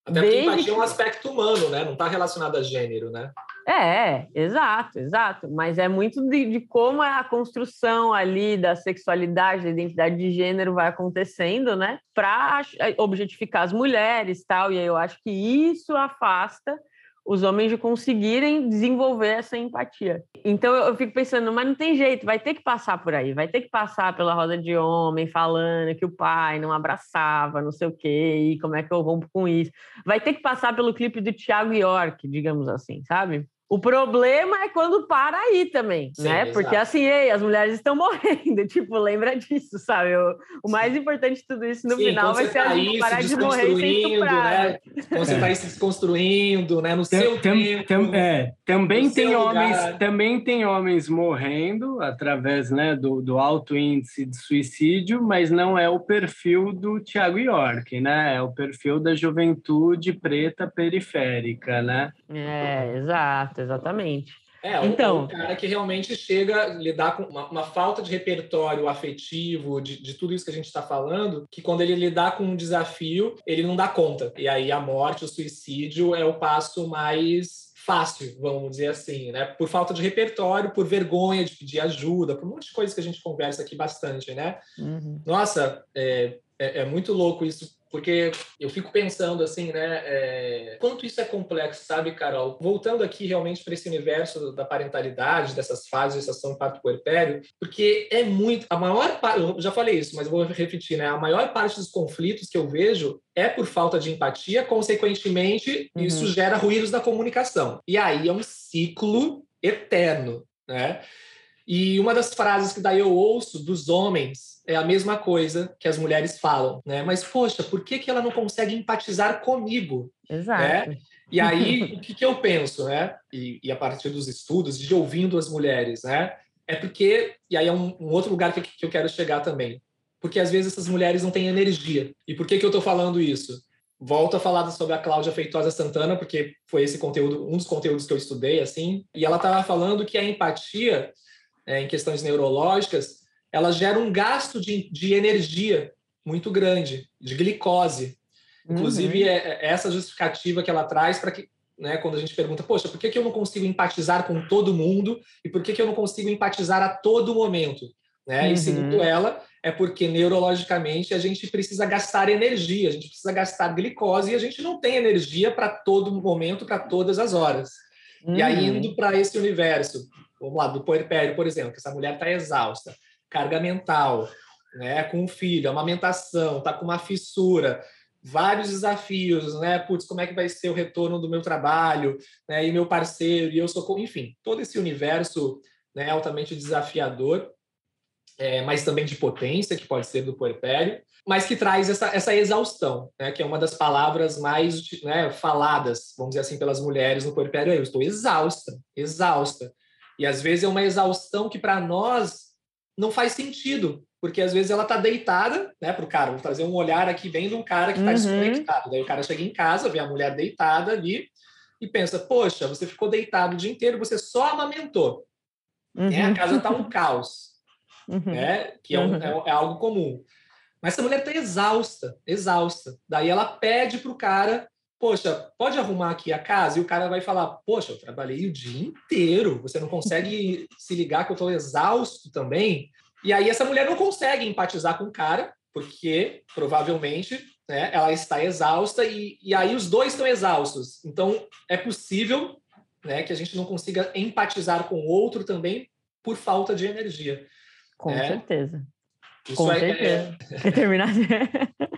até porque empatia é um aspecto humano, né? Não está relacionado a gênero, né? É, exato, exato. Mas é muito de, de, como a construção ali da sexualidade, da identidade de gênero vai acontecendo, né? Para objetificar as mulheres tal. E aí eu acho que isso afasta os homens de conseguirem desenvolver essa empatia. Então eu fico pensando, mas não tem jeito, vai ter que passar por aí, vai ter que passar pela roda de homem falando que o pai não abraçava, não sei o quê, e como é que eu rompo com isso. Vai ter que passar pelo clipe do Thiago York, digamos assim, sabe? O problema é quando para aí também, Sim, né? Exato. Porque assim, ei, as mulheres estão morrendo, tipo, lembra disso, sabe? O, o mais importante de tudo isso no Sim, final vai ser a gente parar de morrer sem Né? Quando você está é. se desconstruindo, né? No tem, seu tem, tempo, tem, é, também tem homens, também tem homens morrendo através, né, do, do alto índice de suicídio, mas não é o perfil do Tiago York, né? É o perfil da juventude preta periférica, né? É, exato exatamente. É, então, o cara que realmente chega a lidar com uma, uma falta de repertório afetivo, de, de, tudo isso que a gente está falando, que quando ele lidar com um desafio, ele não dá conta. E aí a morte, o suicídio é o passo mais fácil, vamos dizer assim, né? Por falta de repertório, por vergonha de pedir ajuda, por um monte de coisas que a gente conversa aqui bastante, né? Uhum. Nossa, é, é, é muito louco isso porque eu fico pensando assim, né? É, quanto isso é complexo, sabe, Carol? Voltando aqui realmente para esse universo da parentalidade, dessas fases de gestação parto puerpério, porque é muito. A maior parte, eu já falei isso, mas vou repetir, né? A maior parte dos conflitos que eu vejo é por falta de empatia, consequentemente, uhum. isso gera ruídos na comunicação. E aí é um ciclo eterno, né? E uma das frases que daí eu ouço dos homens é a mesma coisa que as mulheres falam, né? Mas, poxa, por que, que ela não consegue empatizar comigo? Exato. Né? E aí, o que, que eu penso, né? E, e, a partir dos estudos, de ouvindo as mulheres, né? É porque, e aí é um, um outro lugar que, que eu quero chegar também, porque às vezes essas mulheres não têm energia. E por que, que eu estou falando isso? Volto a falar sobre a Cláudia Feitosa Santana, porque foi esse conteúdo, um dos conteúdos que eu estudei, assim, e ela estava falando que a empatia, é, em questões neurológicas, ela gera um gasto de, de energia muito grande, de glicose. Inclusive, uhum. é, é essa justificativa que ela traz para que, né, quando a gente pergunta, poxa, por que, que eu não consigo empatizar com todo mundo e por que, que eu não consigo empatizar a todo momento? Né? Uhum. E segundo ela, é porque neurologicamente a gente precisa gastar energia, a gente precisa gastar glicose e a gente não tem energia para todo momento, para todas as horas. Uhum. E aí, uhum. indo para esse universo, vamos lá, do puerpério, por exemplo, que essa mulher está exausta carga mental, né, com o filho, amamentação, tá com uma fissura, vários desafios, né? Putz, como é que vai ser o retorno do meu trabalho, né? E meu parceiro, e eu sou, enfim, todo esse universo, né, altamente desafiador, é, mas também de potência, que pode ser do puerpério, mas que traz essa, essa exaustão, né? Que é uma das palavras mais né, faladas, vamos dizer assim, pelas mulheres no puerpério. Eu estou exausta, exausta. E às vezes é uma exaustão que para nós não faz sentido, porque às vezes ela tá deitada, né, pro cara, vou trazer um olhar aqui bem de um cara que tá uhum. desconectado. Daí o cara chega em casa, vê a mulher deitada ali e pensa: "Poxa, você ficou deitado o dia inteiro, você só amamentou". Uhum. Né? A casa tá um caos. Uhum. Né? Que é, um, uhum. é, é, algo comum. Mas essa mulher tá exausta, exausta. Daí ela pede pro cara poxa, pode arrumar aqui a casa? E o cara vai falar, poxa, eu trabalhei o dia inteiro, você não consegue se ligar que eu estou exausto também? E aí essa mulher não consegue empatizar com o cara, porque provavelmente né, ela está exausta e, e aí os dois estão exaustos. Então é possível né, que a gente não consiga empatizar com o outro também por falta de energia. Com né? certeza. Isso com é, certeza. É... terminar.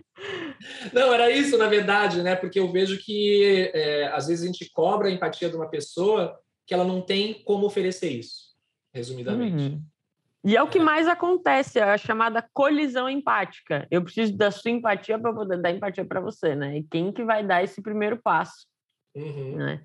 Não, era isso, na verdade, né? Porque eu vejo que é, às vezes a gente cobra a empatia de uma pessoa que ela não tem como oferecer isso, resumidamente. Uhum. E é o que mais acontece, é a chamada colisão empática. Eu preciso da sua empatia para poder dar empatia para você, né? E quem que vai dar esse primeiro passo? Uhum. Né?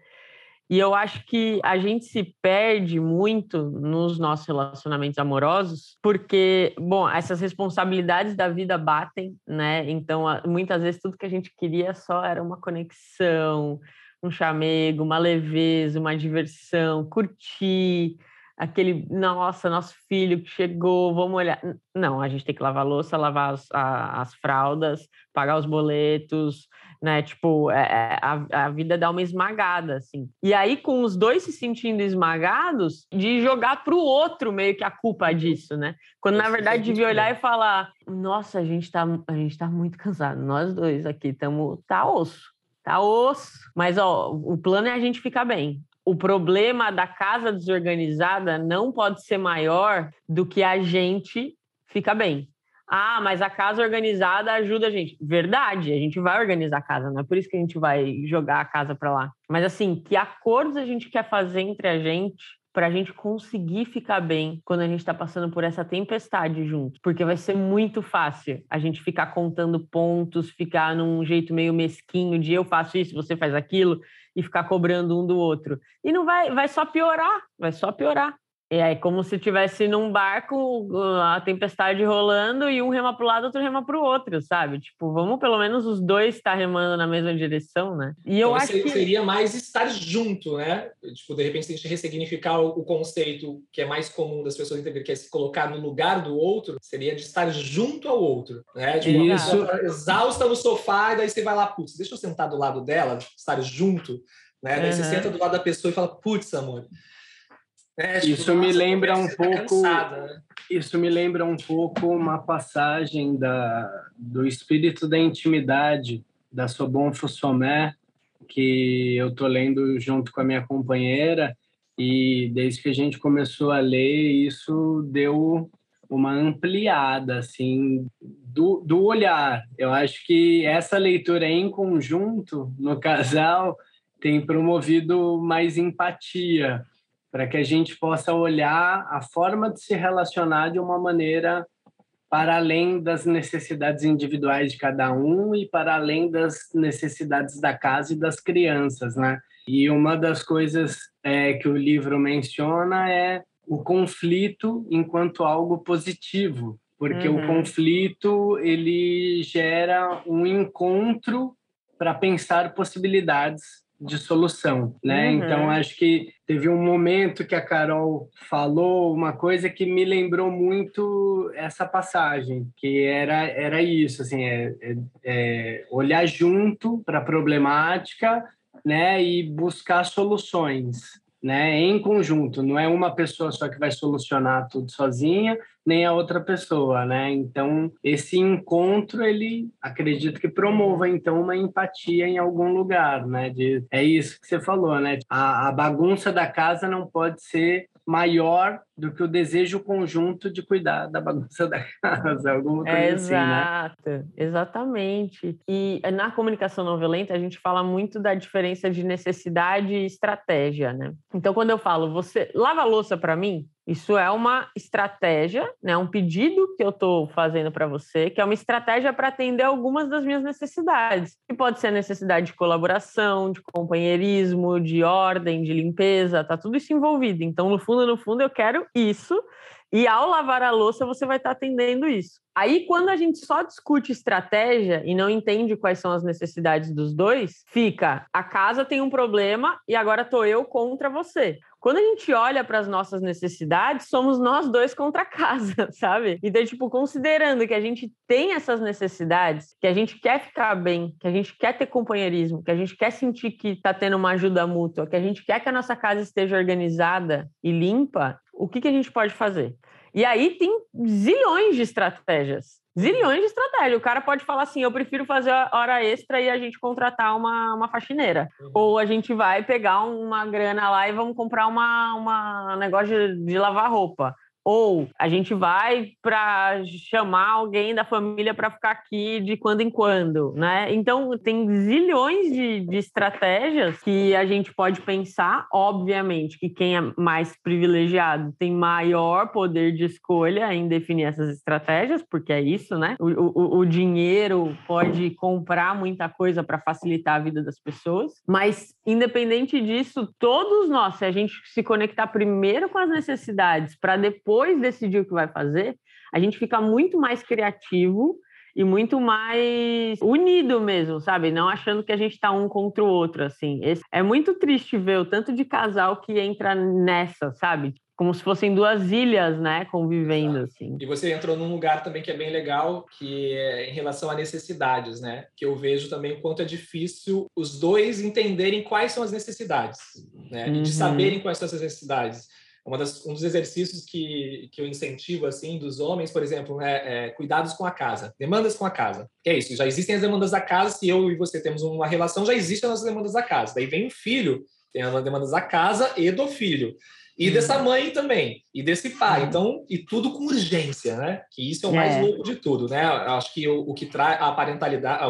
E eu acho que a gente se perde muito nos nossos relacionamentos amorosos, porque, bom, essas responsabilidades da vida batem, né? Então, muitas vezes tudo que a gente queria só era uma conexão, um chamego, uma leveza, uma diversão, curtir aquele, nossa, nosso filho que chegou, vamos olhar. Não, a gente tem que lavar louça, lavar as, a, as fraldas, pagar os boletos, né? Tipo, é, é, a, a vida dá uma esmagada, assim. E aí, com os dois se sentindo esmagados, de jogar para o outro meio que a culpa disso, né? Quando, na verdade, devia olhar e falar, nossa, a gente tá, a gente tá muito cansado, nós dois aqui estamos, tá osso. Tá osso. Mas, ó, o plano é a gente ficar bem o problema da casa desorganizada não pode ser maior do que a gente fica bem. Ah, mas a casa organizada ajuda a gente. Verdade, a gente vai organizar a casa, não é por isso que a gente vai jogar a casa para lá. Mas assim, que acordos a gente quer fazer entre a gente para a gente conseguir ficar bem quando a gente está passando por essa tempestade junto, porque vai ser muito fácil a gente ficar contando pontos, ficar num jeito meio mesquinho de eu faço isso, você faz aquilo e ficar cobrando um do outro. E não vai, vai só piorar, vai só piorar. É como se tivesse num barco a tempestade rolando e um rema para o lado, outro rema para o outro, sabe? Tipo, vamos pelo menos os dois estar remando na mesma direção, né? E eu então, acho que seria mais estar junto, né? Tipo, de repente a gente ressignificar o, conceito que é mais comum das pessoas entenderem, que é se colocar no lugar do outro, seria de estar junto ao outro, né? Tipo, Isso. Tá exausta no sofá e daí você vai lá, putz, deixa eu sentar do lado dela, estar junto, né? Daí uhum. você senta do lado da pessoa e fala, putz, amor, é, tipo, isso me lembra um tá pouco. Cansada, né? Isso me lembra um pouco uma passagem da, do espírito da intimidade da Sobon Fussomé, que eu tô lendo junto com a minha companheira e desde que a gente começou a ler isso deu uma ampliada assim do, do olhar. Eu acho que essa leitura em conjunto no casal tem promovido mais empatia para que a gente possa olhar a forma de se relacionar de uma maneira para além das necessidades individuais de cada um e para além das necessidades da casa e das crianças, né? E uma das coisas é, que o livro menciona é o conflito enquanto algo positivo, porque uhum. o conflito ele gera um encontro para pensar possibilidades de solução, né? Uhum. Então acho que teve um momento que a Carol falou uma coisa que me lembrou muito essa passagem, que era era isso, assim, é, é, é olhar junto para a problemática, né? E buscar soluções né, em conjunto, não é uma pessoa só que vai solucionar tudo sozinha, nem a outra pessoa, né? Então, esse encontro, ele acredito que promova então uma empatia em algum lugar, né? De, é isso que você falou, né? A, a bagunça da casa não pode ser maior do que o desejo conjunto de cuidar da bagunça da casa, alguma coisa é, assim, Exato, né? exatamente. E na comunicação não violenta, a gente fala muito da diferença de necessidade e estratégia, né? Então, quando eu falo, você lava a louça para mim, isso é uma estratégia, né? um pedido que eu estou fazendo para você, que é uma estratégia para atender algumas das minhas necessidades. Que pode ser a necessidade de colaboração, de companheirismo, de ordem, de limpeza, tá tudo isso envolvido. Então, no fundo, no fundo, eu quero isso. E ao lavar a louça, você vai estar atendendo isso. Aí, quando a gente só discute estratégia e não entende quais são as necessidades dos dois, fica a casa tem um problema e agora tô eu contra você. Quando a gente olha para as nossas necessidades, somos nós dois contra a casa, sabe? Então, tipo, considerando que a gente tem essas necessidades, que a gente quer ficar bem, que a gente quer ter companheirismo, que a gente quer sentir que está tendo uma ajuda mútua, que a gente quer que a nossa casa esteja organizada e limpa, o que, que a gente pode fazer? E aí tem zilhões de estratégias. Zilhões de estratégias. O cara pode falar assim: eu prefiro fazer hora extra e a gente contratar uma, uma faxineira. Uhum. Ou a gente vai pegar uma grana lá e vamos comprar uma, uma negócio de, de lavar roupa. Ou a gente vai para chamar alguém da família para ficar aqui de quando em quando, né? Então, tem zilhões de, de estratégias que a gente pode pensar. Obviamente que quem é mais privilegiado tem maior poder de escolha em definir essas estratégias, porque é isso, né? O, o, o dinheiro pode comprar muita coisa para facilitar a vida das pessoas, mas independente disso, todos nós, se a gente se conectar primeiro com as necessidades para depois depois decidir o que vai fazer, a gente fica muito mais criativo e muito mais unido mesmo, sabe? Não achando que a gente está um contra o outro, assim. Esse, é muito triste ver o tanto de casal que entra nessa, sabe? Como se fossem duas ilhas, né? Convivendo, Exato. assim. E você entrou num lugar também que é bem legal, que é em relação a necessidades, né? Que eu vejo também o quanto é difícil os dois entenderem quais são as necessidades, né? Uhum. E de uhum. saberem quais são as necessidades das, um dos exercícios que, que eu incentivo assim dos homens, por exemplo, é, é, cuidados com a casa, demandas com a casa. Que é isso, já existem as demandas da casa, se eu e você temos uma relação, já existem as nossas demandas da casa. Daí vem o filho, tem as demandas da casa e do filho. E hum. dessa mãe também, e desse pai. Hum. Então, e tudo com urgência, né? Que isso é o mais é. louco de tudo, né? Eu acho que o, o que traz a parentalidade,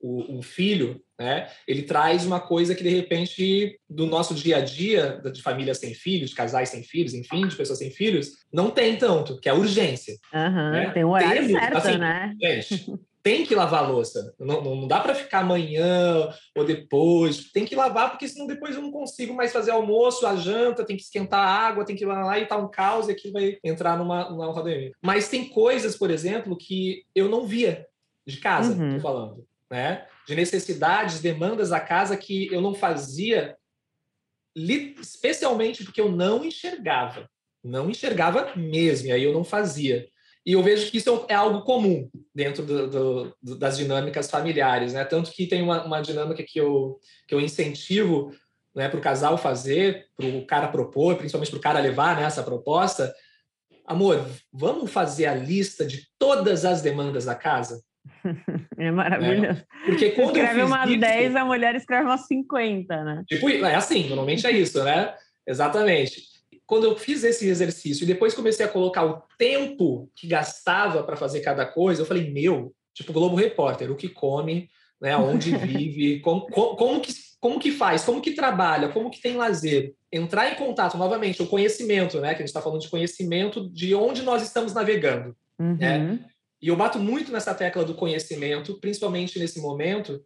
o, o, filho, né, ele traz uma coisa que, de repente, do nosso dia a dia, de famílias sem filhos, casais sem filhos, enfim, de pessoas sem filhos, não tem tanto, que é a urgência. Uhum, né? Tem um horário Temos, certo, assim, né? Gente, tem que lavar a louça. Não, não dá para ficar amanhã ou depois. Tem que lavar, porque senão depois eu não consigo mais fazer almoço, a janta, tem que esquentar a água, tem que ir lá e tá um caos e aqui vai entrar numa, numa roda Mas tem coisas, por exemplo, que eu não via de casa, uhum. tô falando, né? De necessidades, demandas da casa que eu não fazia, especialmente porque eu não enxergava. Não enxergava mesmo, e aí eu não fazia. E eu vejo que isso é algo comum dentro do, do, das dinâmicas familiares, né? Tanto que tem uma, uma dinâmica que eu, que eu incentivo né, para o casal fazer, para o cara propor, principalmente para o cara levar né, essa proposta. Amor, vamos fazer a lista de todas as demandas da casa? É maravilhoso. É. Porque quando escreve umas isso, 10, a mulher escreve umas 50, né? Tipo, é assim, normalmente é isso, né? Exatamente quando eu fiz esse exercício e depois comecei a colocar o tempo que gastava para fazer cada coisa, eu falei, meu, tipo Globo Repórter, o que come, né, onde vive, como, como, como, que, como que faz, como que trabalha, como que tem lazer. Entrar em contato, novamente, o conhecimento, né, que a gente está falando de conhecimento de onde nós estamos navegando. Uhum. Né? E eu bato muito nessa tecla do conhecimento, principalmente nesse momento,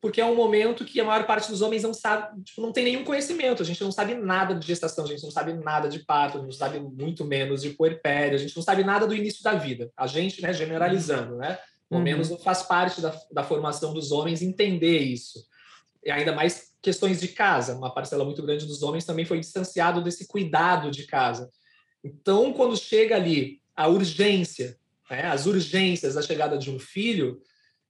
porque é um momento que a maior parte dos homens não sabe, tipo, não tem nenhum conhecimento. A gente não sabe nada de gestação, a gente não sabe nada de parto, não sabe muito menos de puerpério, a gente não sabe nada do início da vida. A gente, né, generalizando, né? Pelo uhum. menos não faz parte da, da formação dos homens entender isso. E ainda mais questões de casa. Uma parcela muito grande dos homens também foi distanciado desse cuidado de casa. Então, quando chega ali a urgência, né, as urgências da chegada de um filho,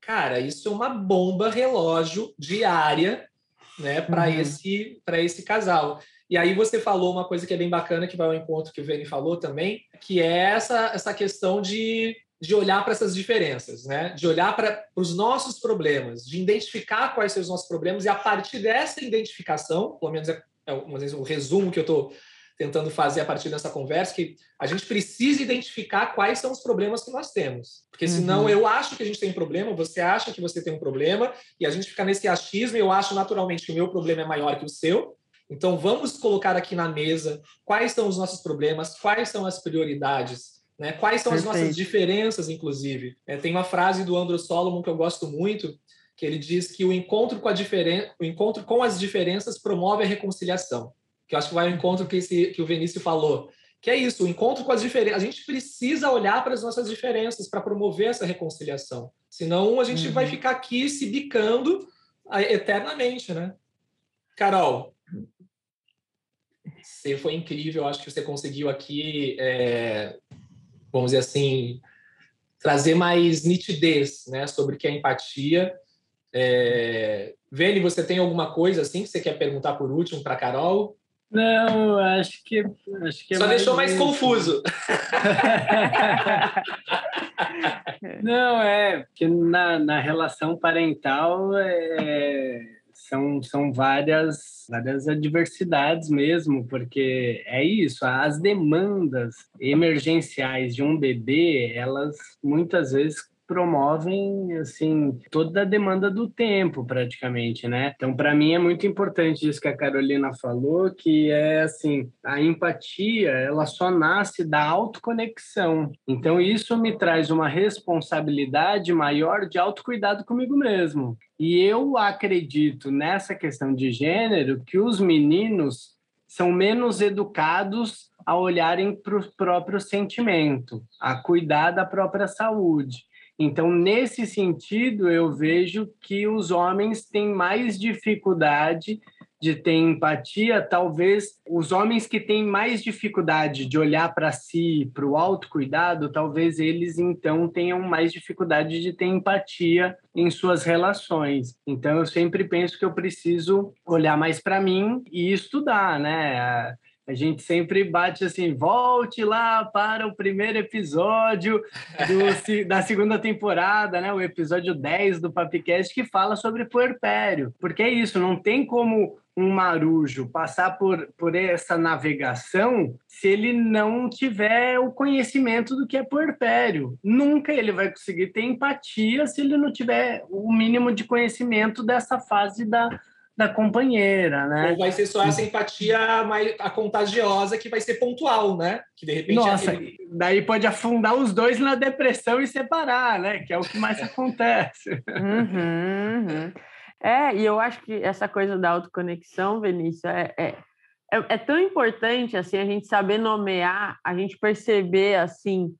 Cara, isso é uma bomba relógio diária, né, para uhum. esse para esse casal. E aí você falou uma coisa que é bem bacana que vai ao encontro que o Veni falou também, que é essa essa questão de de olhar para essas diferenças, né? De olhar para os nossos problemas, de identificar quais são os nossos problemas e a partir dessa identificação, pelo menos é, é um, um resumo que eu estou tentando fazer a partir dessa conversa, que a gente precisa identificar quais são os problemas que nós temos. Porque senão uhum. eu acho que a gente tem um problema, você acha que você tem um problema, e a gente fica nesse achismo, eu acho naturalmente que o meu problema é maior que o seu. Então vamos colocar aqui na mesa quais são os nossos problemas, quais são as prioridades, né? quais são Perfeito. as nossas diferenças, inclusive. É, tem uma frase do Andrew Solomon que eu gosto muito, que ele diz que o encontro com a o encontro com as diferenças promove a reconciliação que eu acho que vai ao encontro que, esse, que o Vinícius falou, que é isso, o encontro com as diferenças. A gente precisa olhar para as nossas diferenças para promover essa reconciliação. Senão a gente uhum. vai ficar aqui se bicando eternamente, né? Carol, você foi incrível, acho que você conseguiu aqui, é, vamos dizer assim, trazer mais nitidez né, sobre o que é empatia. É, Vene, você tem alguma coisa assim que você quer perguntar por último para Carol? Não, acho que. Acho que é Só mais deixou mais isso. confuso. Não, é, porque na, na relação parental é, são, são várias, várias adversidades mesmo, porque é isso, as demandas emergenciais de um bebê, elas muitas vezes promovem assim toda a demanda do tempo praticamente, né? Então para mim é muito importante isso que a Carolina falou, que é assim, a empatia, ela só nasce da autoconexão. Então isso me traz uma responsabilidade maior de autocuidado comigo mesmo. E eu acredito nessa questão de gênero que os meninos são menos educados a olharem para o próprio sentimento, a cuidar da própria saúde. Então, nesse sentido, eu vejo que os homens têm mais dificuldade de ter empatia, talvez os homens que têm mais dificuldade de olhar para si, para o autocuidado, talvez eles então tenham mais dificuldade de ter empatia em suas relações. Então eu sempre penso que eu preciso olhar mais para mim e estudar, né? A gente sempre bate assim, volte lá para o primeiro episódio do, da segunda temporada, né? O episódio 10 do Papicast, que fala sobre puerpério. Porque é isso, não tem como um marujo passar por, por essa navegação se ele não tiver o conhecimento do que é puerpério. Nunca ele vai conseguir ter empatia se ele não tiver o mínimo de conhecimento dessa fase da, da companheira, né? Ou vai ser só essa empatia mais a contagiosa que vai ser pontual, né? Que de repente Nossa, ele... daí pode afundar os dois na depressão e separar, né? Que é o que mais acontece. Uhum, uhum. É, e eu acho que essa coisa da autoconexão, Vinícius, é, é, é, é tão importante assim a gente saber nomear, a gente perceber assim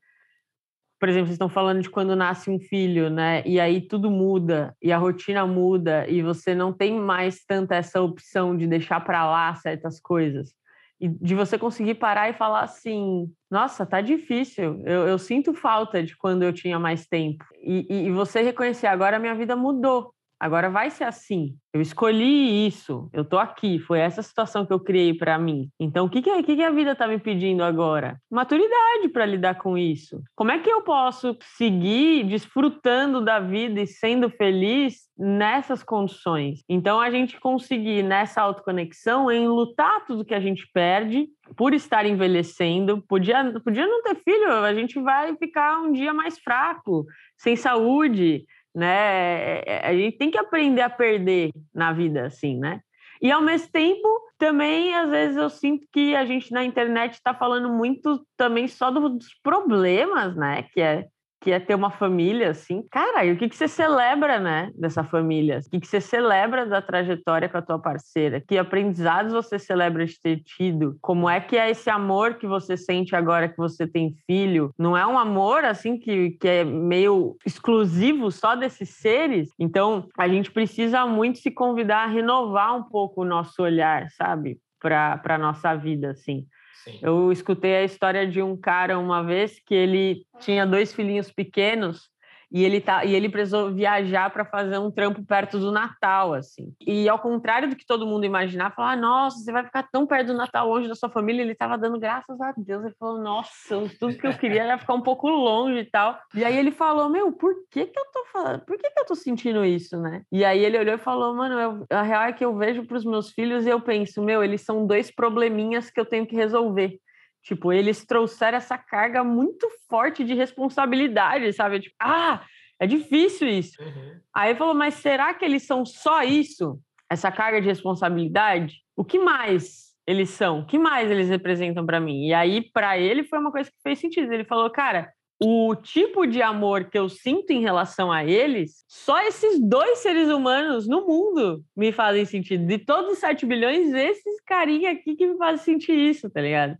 por exemplo, vocês estão falando de quando nasce um filho, né? E aí tudo muda, e a rotina muda, e você não tem mais tanta essa opção de deixar para lá certas coisas. E de você conseguir parar e falar assim: nossa, tá difícil, eu, eu sinto falta de quando eu tinha mais tempo. E, e, e você reconhecer, agora minha vida mudou. Agora vai ser assim. Eu escolhi isso. Eu tô aqui. Foi essa situação que eu criei para mim. Então, o que, que, que, a vida tá me pedindo agora? Maturidade para lidar com isso. Como é que eu posso seguir desfrutando da vida e sendo feliz nessas condições? Então, a gente conseguir nessa autoconexão em lutar tudo que a gente perde por estar envelhecendo. Podia, podia não ter filho, a gente vai ficar um dia mais fraco, sem saúde né? É, é, a gente tem que aprender a perder na vida, assim, né? E ao mesmo tempo, também às vezes eu sinto que a gente na internet está falando muito também só dos problemas, né? Que é que é ter uma família, assim. Cara, e o que, que você celebra, né, dessa família? O que, que você celebra da trajetória com a tua parceira? Que aprendizados você celebra de ter tido? Como é que é esse amor que você sente agora que você tem filho? Não é um amor, assim, que, que é meio exclusivo só desses seres? Então, a gente precisa muito se convidar a renovar um pouco o nosso olhar, sabe? Para a nossa vida, assim. Sim. Eu escutei a história de um cara uma vez que ele tinha dois filhinhos pequenos e ele tá e ele precisou viajar para fazer um trampo perto do Natal assim. E ao contrário do que todo mundo imaginar falar ah, nossa você vai ficar tão perto do Natal longe da sua família ele estava dando graças a Deus. Ele falou nossa tudo que eu queria era ficar um pouco longe e tal e aí ele falou meu por que que eu tô falando por que que eu tô sentindo isso né? E aí ele olhou e falou mano eu, a real é que eu vejo para os meus filhos e eu penso meu eles são dois probleminhas que eu tenho que resolver Tipo, eles trouxeram essa carga muito forte de responsabilidade, sabe? Tipo, ah, é difícil isso. Uhum. Aí falou, mas será que eles são só isso? Essa carga de responsabilidade? O que mais eles são? O que mais eles representam para mim? E aí, para ele, foi uma coisa que fez sentido. Ele falou, cara, o tipo de amor que eu sinto em relação a eles, só esses dois seres humanos no mundo me fazem sentido. De todos os 7 bilhões, esses carinha aqui que me fazem sentir isso, tá ligado?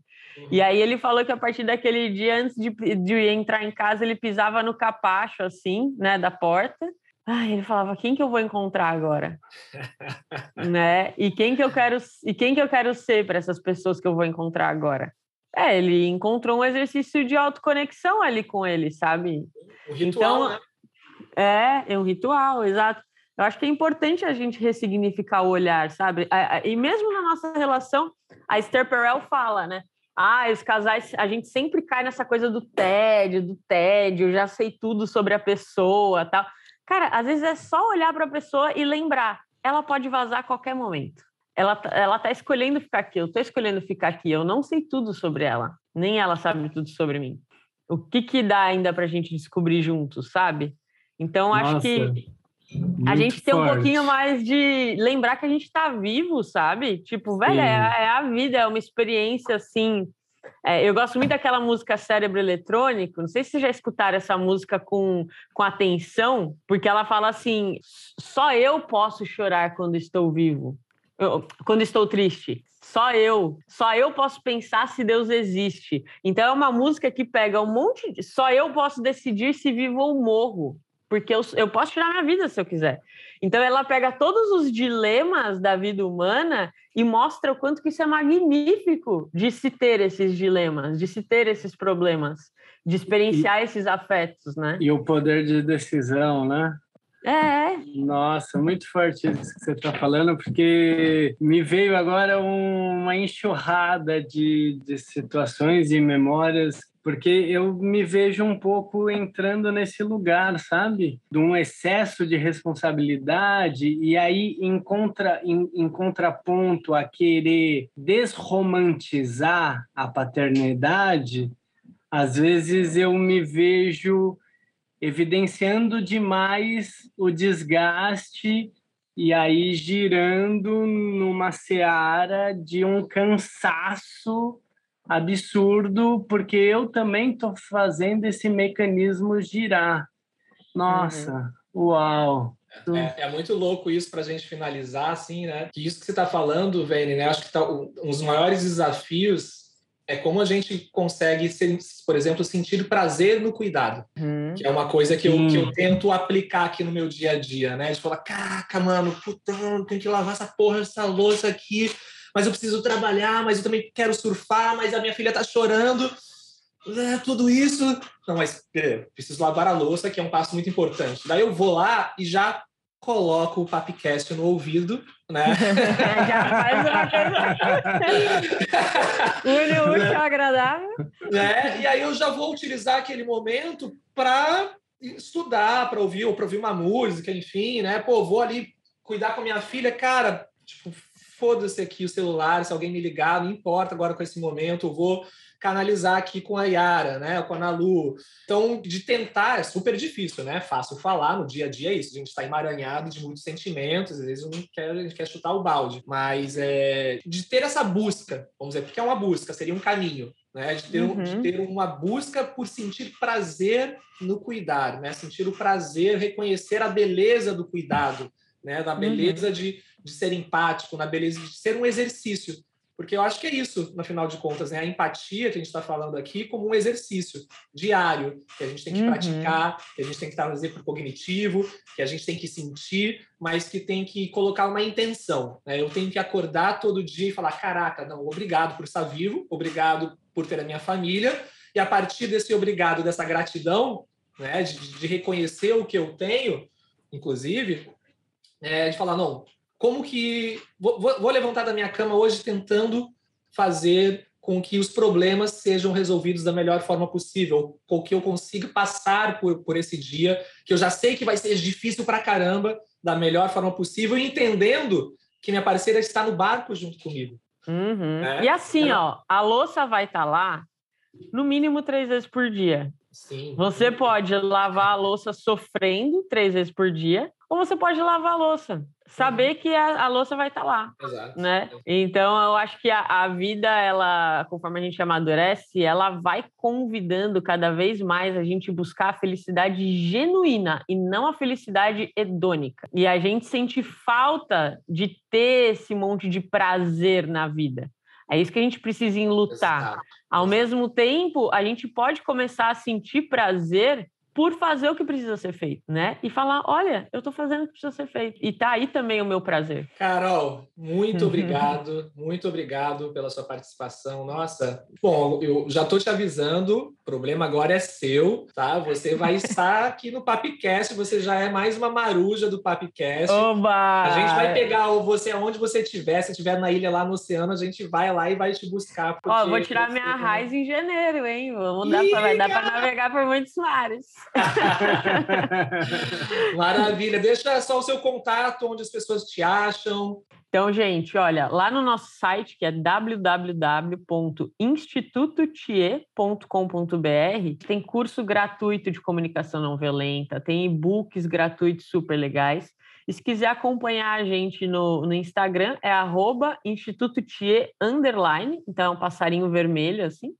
E aí ele falou que a partir daquele dia, antes de, de entrar em casa, ele pisava no capacho, assim, né, da porta. Ai, ele falava, quem que eu vou encontrar agora? né? E quem que eu quero e quem que eu quero ser para essas pessoas que eu vou encontrar agora? É, ele encontrou um exercício de autoconexão ali com ele, sabe? Um ritual, então, né? É, é um ritual, exato. Eu acho que é importante a gente ressignificar o olhar, sabe? E mesmo na nossa relação, a Esther Perel fala, né? Ah, os casais, a gente sempre cai nessa coisa do tédio, do tédio, já sei tudo sobre a pessoa, tal. Cara, às vezes é só olhar para a pessoa e lembrar, ela pode vazar a qualquer momento. Ela, tá, ela tá escolhendo ficar aqui, eu tô escolhendo ficar aqui, eu não sei tudo sobre ela, nem ela sabe tudo sobre mim. O que que dá ainda pra gente descobrir juntos, sabe? Então, Nossa. acho que muito a gente tem um pouquinho mais de lembrar que a gente está vivo, sabe? Tipo, velho, é, é, a vida, é uma experiência assim. É, eu gosto muito daquela música Cérebro Eletrônico. Não sei se vocês já escutaram essa música com, com atenção, porque ela fala assim: só eu posso chorar quando estou vivo, eu, quando estou triste. Só eu, só eu posso pensar se Deus existe. Então é uma música que pega um monte de. Só eu posso decidir se vivo ou morro porque eu, eu posso tirar minha vida se eu quiser. Então ela pega todos os dilemas da vida humana e mostra o quanto que isso é magnífico de se ter esses dilemas, de se ter esses problemas, de experienciar e, esses afetos, né? E o poder de decisão, né? É. Nossa, muito forte isso que você está falando, porque me veio agora uma enxurrada de, de situações e memórias porque eu me vejo um pouco entrando nesse lugar, sabe? De um excesso de responsabilidade e aí em, contra, em, em contraponto a querer desromantizar a paternidade, às vezes eu me vejo evidenciando demais o desgaste e aí girando numa seara de um cansaço absurdo, porque eu também estou fazendo esse mecanismo girar. Nossa, uhum. uau! É, é, muito louco isso para a gente finalizar, assim, né? Que isso que você está falando, Vene, né? Acho que tá, um dos maiores desafios é como a gente consegue, por exemplo, sentir prazer no cuidado, uhum. que é uma coisa que eu, que eu tento aplicar aqui no meu dia a dia, né? De falar, caraca, mano, puta, tem que lavar essa porra, essa louça aqui, mas eu preciso trabalhar, mas eu também quero surfar, mas a minha filha tá chorando, é, tudo isso. Não, mas preciso lavar a louça, que é um passo muito importante. Daí eu vou lá e já coloco o Papcast no ouvido, né? Já faz uma coisa. Une o útil agradável. Né? E aí eu já vou utilizar aquele momento para estudar, para ouvir, ou para ouvir uma música, enfim, né? Pô, vou ali cuidar com a minha filha, cara, tipo, foda-se aqui o celular, se alguém me ligar, não importa agora com esse momento, eu vou canalizar aqui com a Yara, né, com a Nalu. Então, de tentar, é super difícil, né? Fácil falar, no dia a dia é isso. A gente está emaranhado de muitos sentimentos, às vezes não quer, a gente quer chutar o balde. Mas é, de ter essa busca, vamos dizer, porque é uma busca, seria um caminho. Né, de, ter, uhum. de ter uma busca por sentir prazer no cuidar, né? sentir o prazer, reconhecer a beleza do cuidado, né? da beleza uhum. de, de ser empático, na beleza de ser um exercício. Porque eu acho que é isso, no final de contas, né? A empatia que a gente está falando aqui como um exercício diário, que a gente tem que uhum. praticar, que a gente tem que trazer para o cognitivo, que a gente tem que sentir, mas que tem que colocar uma intenção. Né? Eu tenho que acordar todo dia e falar: caraca, não, obrigado por estar vivo, obrigado por ter a minha família, e a partir desse obrigado, dessa gratidão, né, de, de reconhecer o que eu tenho, inclusive, é, de falar: não, como que. Vou, vou, levantar da minha cama hoje tentando fazer com que os problemas sejam resolvidos da melhor forma possível, com que eu consiga passar por, por esse dia, que eu já sei que vai ser difícil para caramba, da melhor forma possível, entendendo que minha parceira está no barco junto comigo. Uhum. É? E assim, ó, a louça vai estar tá lá no mínimo três vezes por dia. Sim. Você pode lavar a louça sofrendo três vezes por dia, ou você pode lavar a louça, saber uhum. que a, a louça vai estar tá lá, Exato. né? Então eu acho que a, a, vida, ela, conforme a gente amadurece, ela vai convidando cada vez mais a gente buscar a felicidade genuína e não a felicidade hedônica. E a gente sente falta de ter esse monte de prazer na vida. É isso que a gente precisa lutar. Ao mesmo tempo, a gente pode começar a sentir prazer por fazer o que precisa ser feito, né? E falar, olha, eu tô fazendo o que precisa ser feito. E tá aí também o meu prazer. Carol, muito obrigado, muito obrigado pela sua participação. Nossa, bom, eu já tô te avisando, o problema agora é seu, tá? Você vai estar aqui no Papicast, você já é mais uma maruja do Papicast. Oba! A gente vai pegar você aonde você estiver, se estiver na ilha lá no oceano, a gente vai lá e vai te buscar. Ó, vou tirar minha raiz em janeiro, hein? Vamos dar para navegar por muitos mares. Maravilha. Deixa só o seu contato, onde as pessoas te acham. Então, gente, olha, lá no nosso site, que é www.institutotie.com.br, tem curso gratuito de comunicação não violenta, tem e-books gratuitos super legais. E se quiser acompanhar a gente no, no Instagram, é arroba Instituto Thier, underline, então é um passarinho vermelho, assim.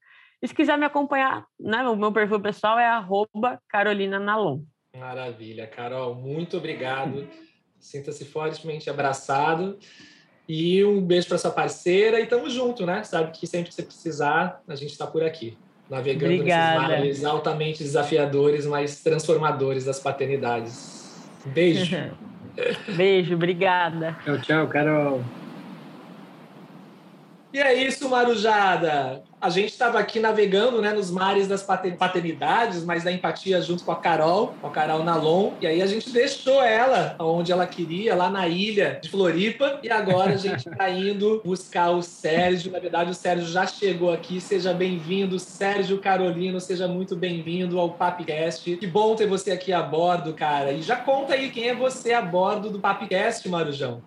E se quiser me acompanhar, né, o meu perfil pessoal é arroba Carolina Nalon. Maravilha, Carol, muito obrigado. Sinta-se fortemente abraçado. E um beijo para sua parceira e tamo junto, né? Sabe que sempre que você precisar, a gente está por aqui, navegando Obrigada. nesses mares altamente desafiadores, mas transformadores das paternidades. Beijo. beijo, obrigada. Tchau, tchau, Carol. E é isso, Marujada. A gente estava aqui navegando né, nos mares das paternidades, mas da empatia junto com a Carol, com a Carol Nalon. E aí a gente deixou ela onde ela queria, lá na ilha de Floripa. E agora a gente está indo buscar o Sérgio. Na verdade, o Sérgio já chegou aqui. Seja bem-vindo, Sérgio Carolino. Seja muito bem-vindo ao Papcast. Que bom ter você aqui a bordo, cara. E já conta aí quem é você a bordo do Papcast, Marujão.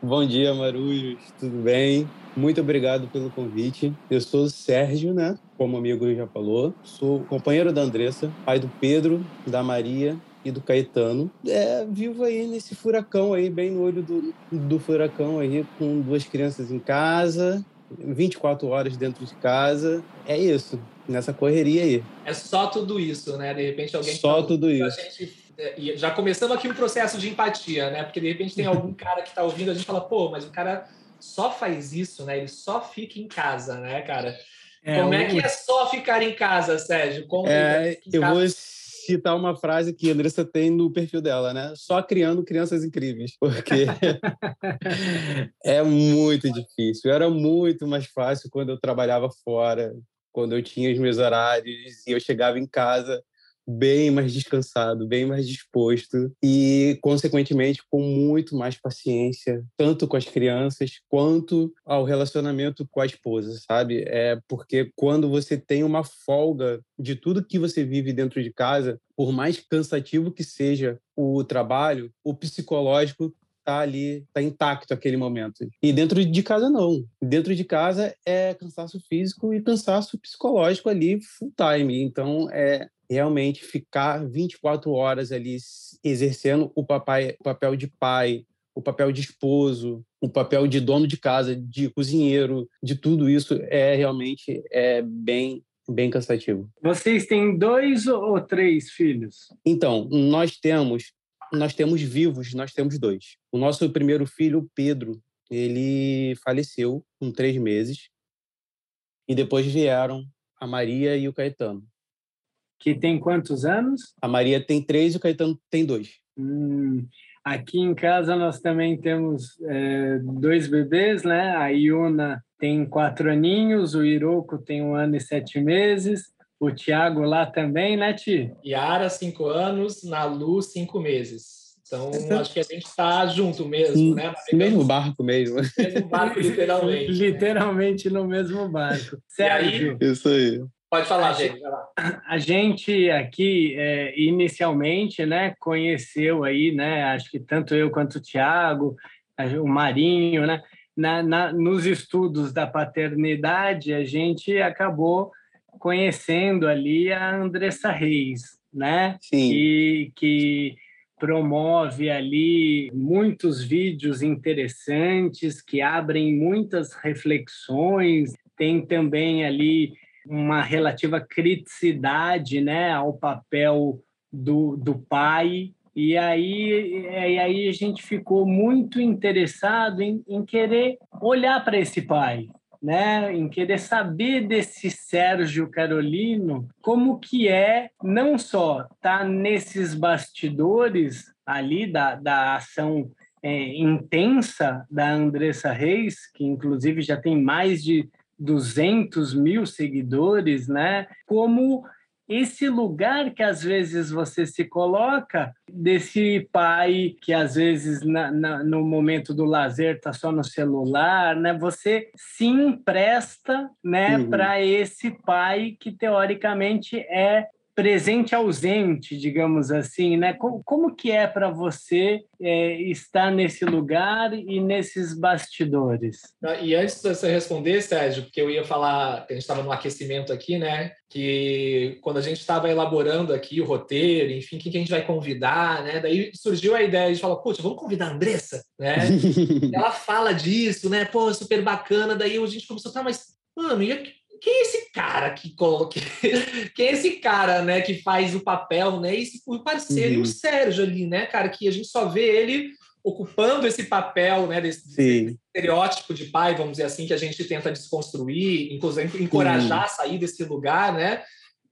Bom dia, Marujos. Tudo bem? Muito obrigado pelo convite. Eu sou o Sérgio, né? Como o amigo já falou. Sou companheiro da Andressa, pai do Pedro, da Maria e do Caetano. É, vivo aí nesse furacão aí, bem no olho do, do furacão aí, com duas crianças em casa, 24 horas dentro de casa. É isso, nessa correria aí. É só tudo isso, né? De repente alguém... Só tudo isso. Gente, é, já começamos aqui um processo de empatia, né? Porque de repente tem algum cara que está ouvindo, a gente fala, pô, mas o cara só faz isso, né? Ele só fica em casa, né, cara? É, Como é que é só ficar em casa, Sérgio? Como é, eu casa? vou citar uma frase que a Andressa tem no perfil dela, né? Só criando crianças incríveis, porque é muito difícil. Era muito mais fácil quando eu trabalhava fora, quando eu tinha os meus horários e eu chegava em casa bem mais descansado, bem mais disposto e, consequentemente, com muito mais paciência, tanto com as crianças quanto ao relacionamento com a esposa, sabe? É porque quando você tem uma folga de tudo que você vive dentro de casa, por mais cansativo que seja o trabalho, o psicológico tá ali, tá intacto aquele momento. E dentro de casa não. Dentro de casa é cansaço físico e cansaço psicológico ali full time. Então é realmente ficar 24 horas ali exercendo o, papai, o papel de pai, o papel de esposo, o papel de dono de casa, de cozinheiro, de tudo isso é realmente é bem bem cansativo. Vocês têm dois ou três filhos? Então, nós temos nós temos vivos, nós temos dois. O nosso primeiro filho, Pedro, ele faleceu com três meses e depois vieram a Maria e o Caetano. Que tem quantos anos? A Maria tem três e o Caetano tem dois. Hum, aqui em casa nós também temos é, dois bebês, né? A Iuna tem quatro aninhos, o Iroco tem um ano e sete meses, o Tiago lá também, né, Ti? Yara, cinco anos, Nalu, cinco meses. Então, acho que a gente está junto mesmo, né? No mesmo barco mesmo. No mesmo barco, literalmente. literalmente no mesmo barco. Sérgio. Aí, isso aí. Pode falar, gente. A gente aqui, é, inicialmente, né, conheceu aí, né, acho que tanto eu quanto o Tiago, o Marinho, né, na, na, nos estudos da paternidade, a gente acabou conhecendo ali a Andressa Reis, né, Sim. E, que promove ali muitos vídeos interessantes que abrem muitas reflexões, tem também ali uma relativa criticidade né, ao papel do, do pai. E aí, e aí a gente ficou muito interessado em, em querer olhar para esse pai, né, em querer saber desse Sérgio Carolino como que é não só estar tá nesses bastidores ali da, da ação é, intensa da Andressa Reis, que inclusive já tem mais de 200 mil seguidores, né? Como esse lugar que às vezes você se coloca desse pai que às vezes na, na, no momento do lazer está só no celular, né? Você se empresta, né, uhum. para esse pai que teoricamente é presente ausente, digamos assim, né? Como, como que é para você é, estar nesse lugar e nesses bastidores? Ah, e antes de você responder, Sérgio, porque eu ia falar, a gente estava no aquecimento aqui, né? Que quando a gente estava elaborando aqui o roteiro, enfim, quem que a gente vai convidar, né? Daí surgiu a ideia de falar, putz, vamos convidar a Andressa, né? Ela fala disso, né? Pô, super bacana. Daí a gente começou, tá, mas, mano, e quem é esse cara que coloca. quem é esse cara, né, que faz o papel, né? Esse, o parceiro uhum. e o Sérgio ali, né, cara, que a gente só vê ele ocupando esse papel, né, desse, desse, estereótipo de pai, vamos dizer assim, que a gente tenta desconstruir, inclusive encorajar a sair desse lugar, né?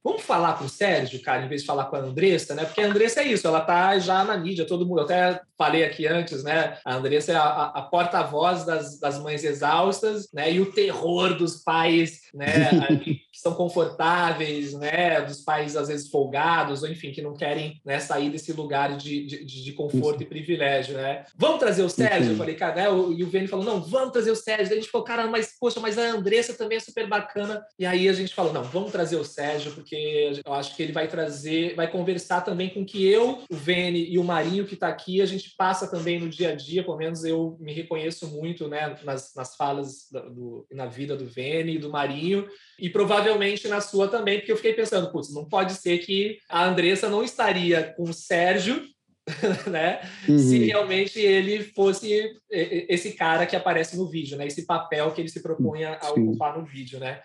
Vamos falar com o Sérgio, cara, em vez de falar com a Andressa, né? Porque a Andressa é isso, ela tá já na mídia, todo mundo. Eu até falei aqui antes, né? A Andressa é a, a, porta-voz das, das mães exaustas, né? E o terror dos pais, né? que são confortáveis, né? Dos pais, às vezes, folgados, ou enfim, que não querem né, sair desse lugar de, de, de conforto e privilégio, né? Vamos trazer o Sérgio? Eu falei, cara, né? E o Vini falou, não, vamos trazer o Sérgio. Daí a gente falou, cara, mas, poxa, mas a Andressa também é super bacana. E aí a gente falou, não, vamos trazer o Sérgio, porque porque eu acho que ele vai trazer, vai conversar também com que eu, o Vene e o Marinho que está aqui, a gente passa também no dia a dia, pelo menos eu me reconheço muito né, nas, nas falas do, na vida do Vene e do Marinho, e provavelmente na sua também, porque eu fiquei pensando, putz, não pode ser que a Andressa não estaria com o Sérgio, né? Uhum. Se realmente ele fosse esse cara que aparece no vídeo, né? Esse papel que ele se propõe a, a ocupar no vídeo, né?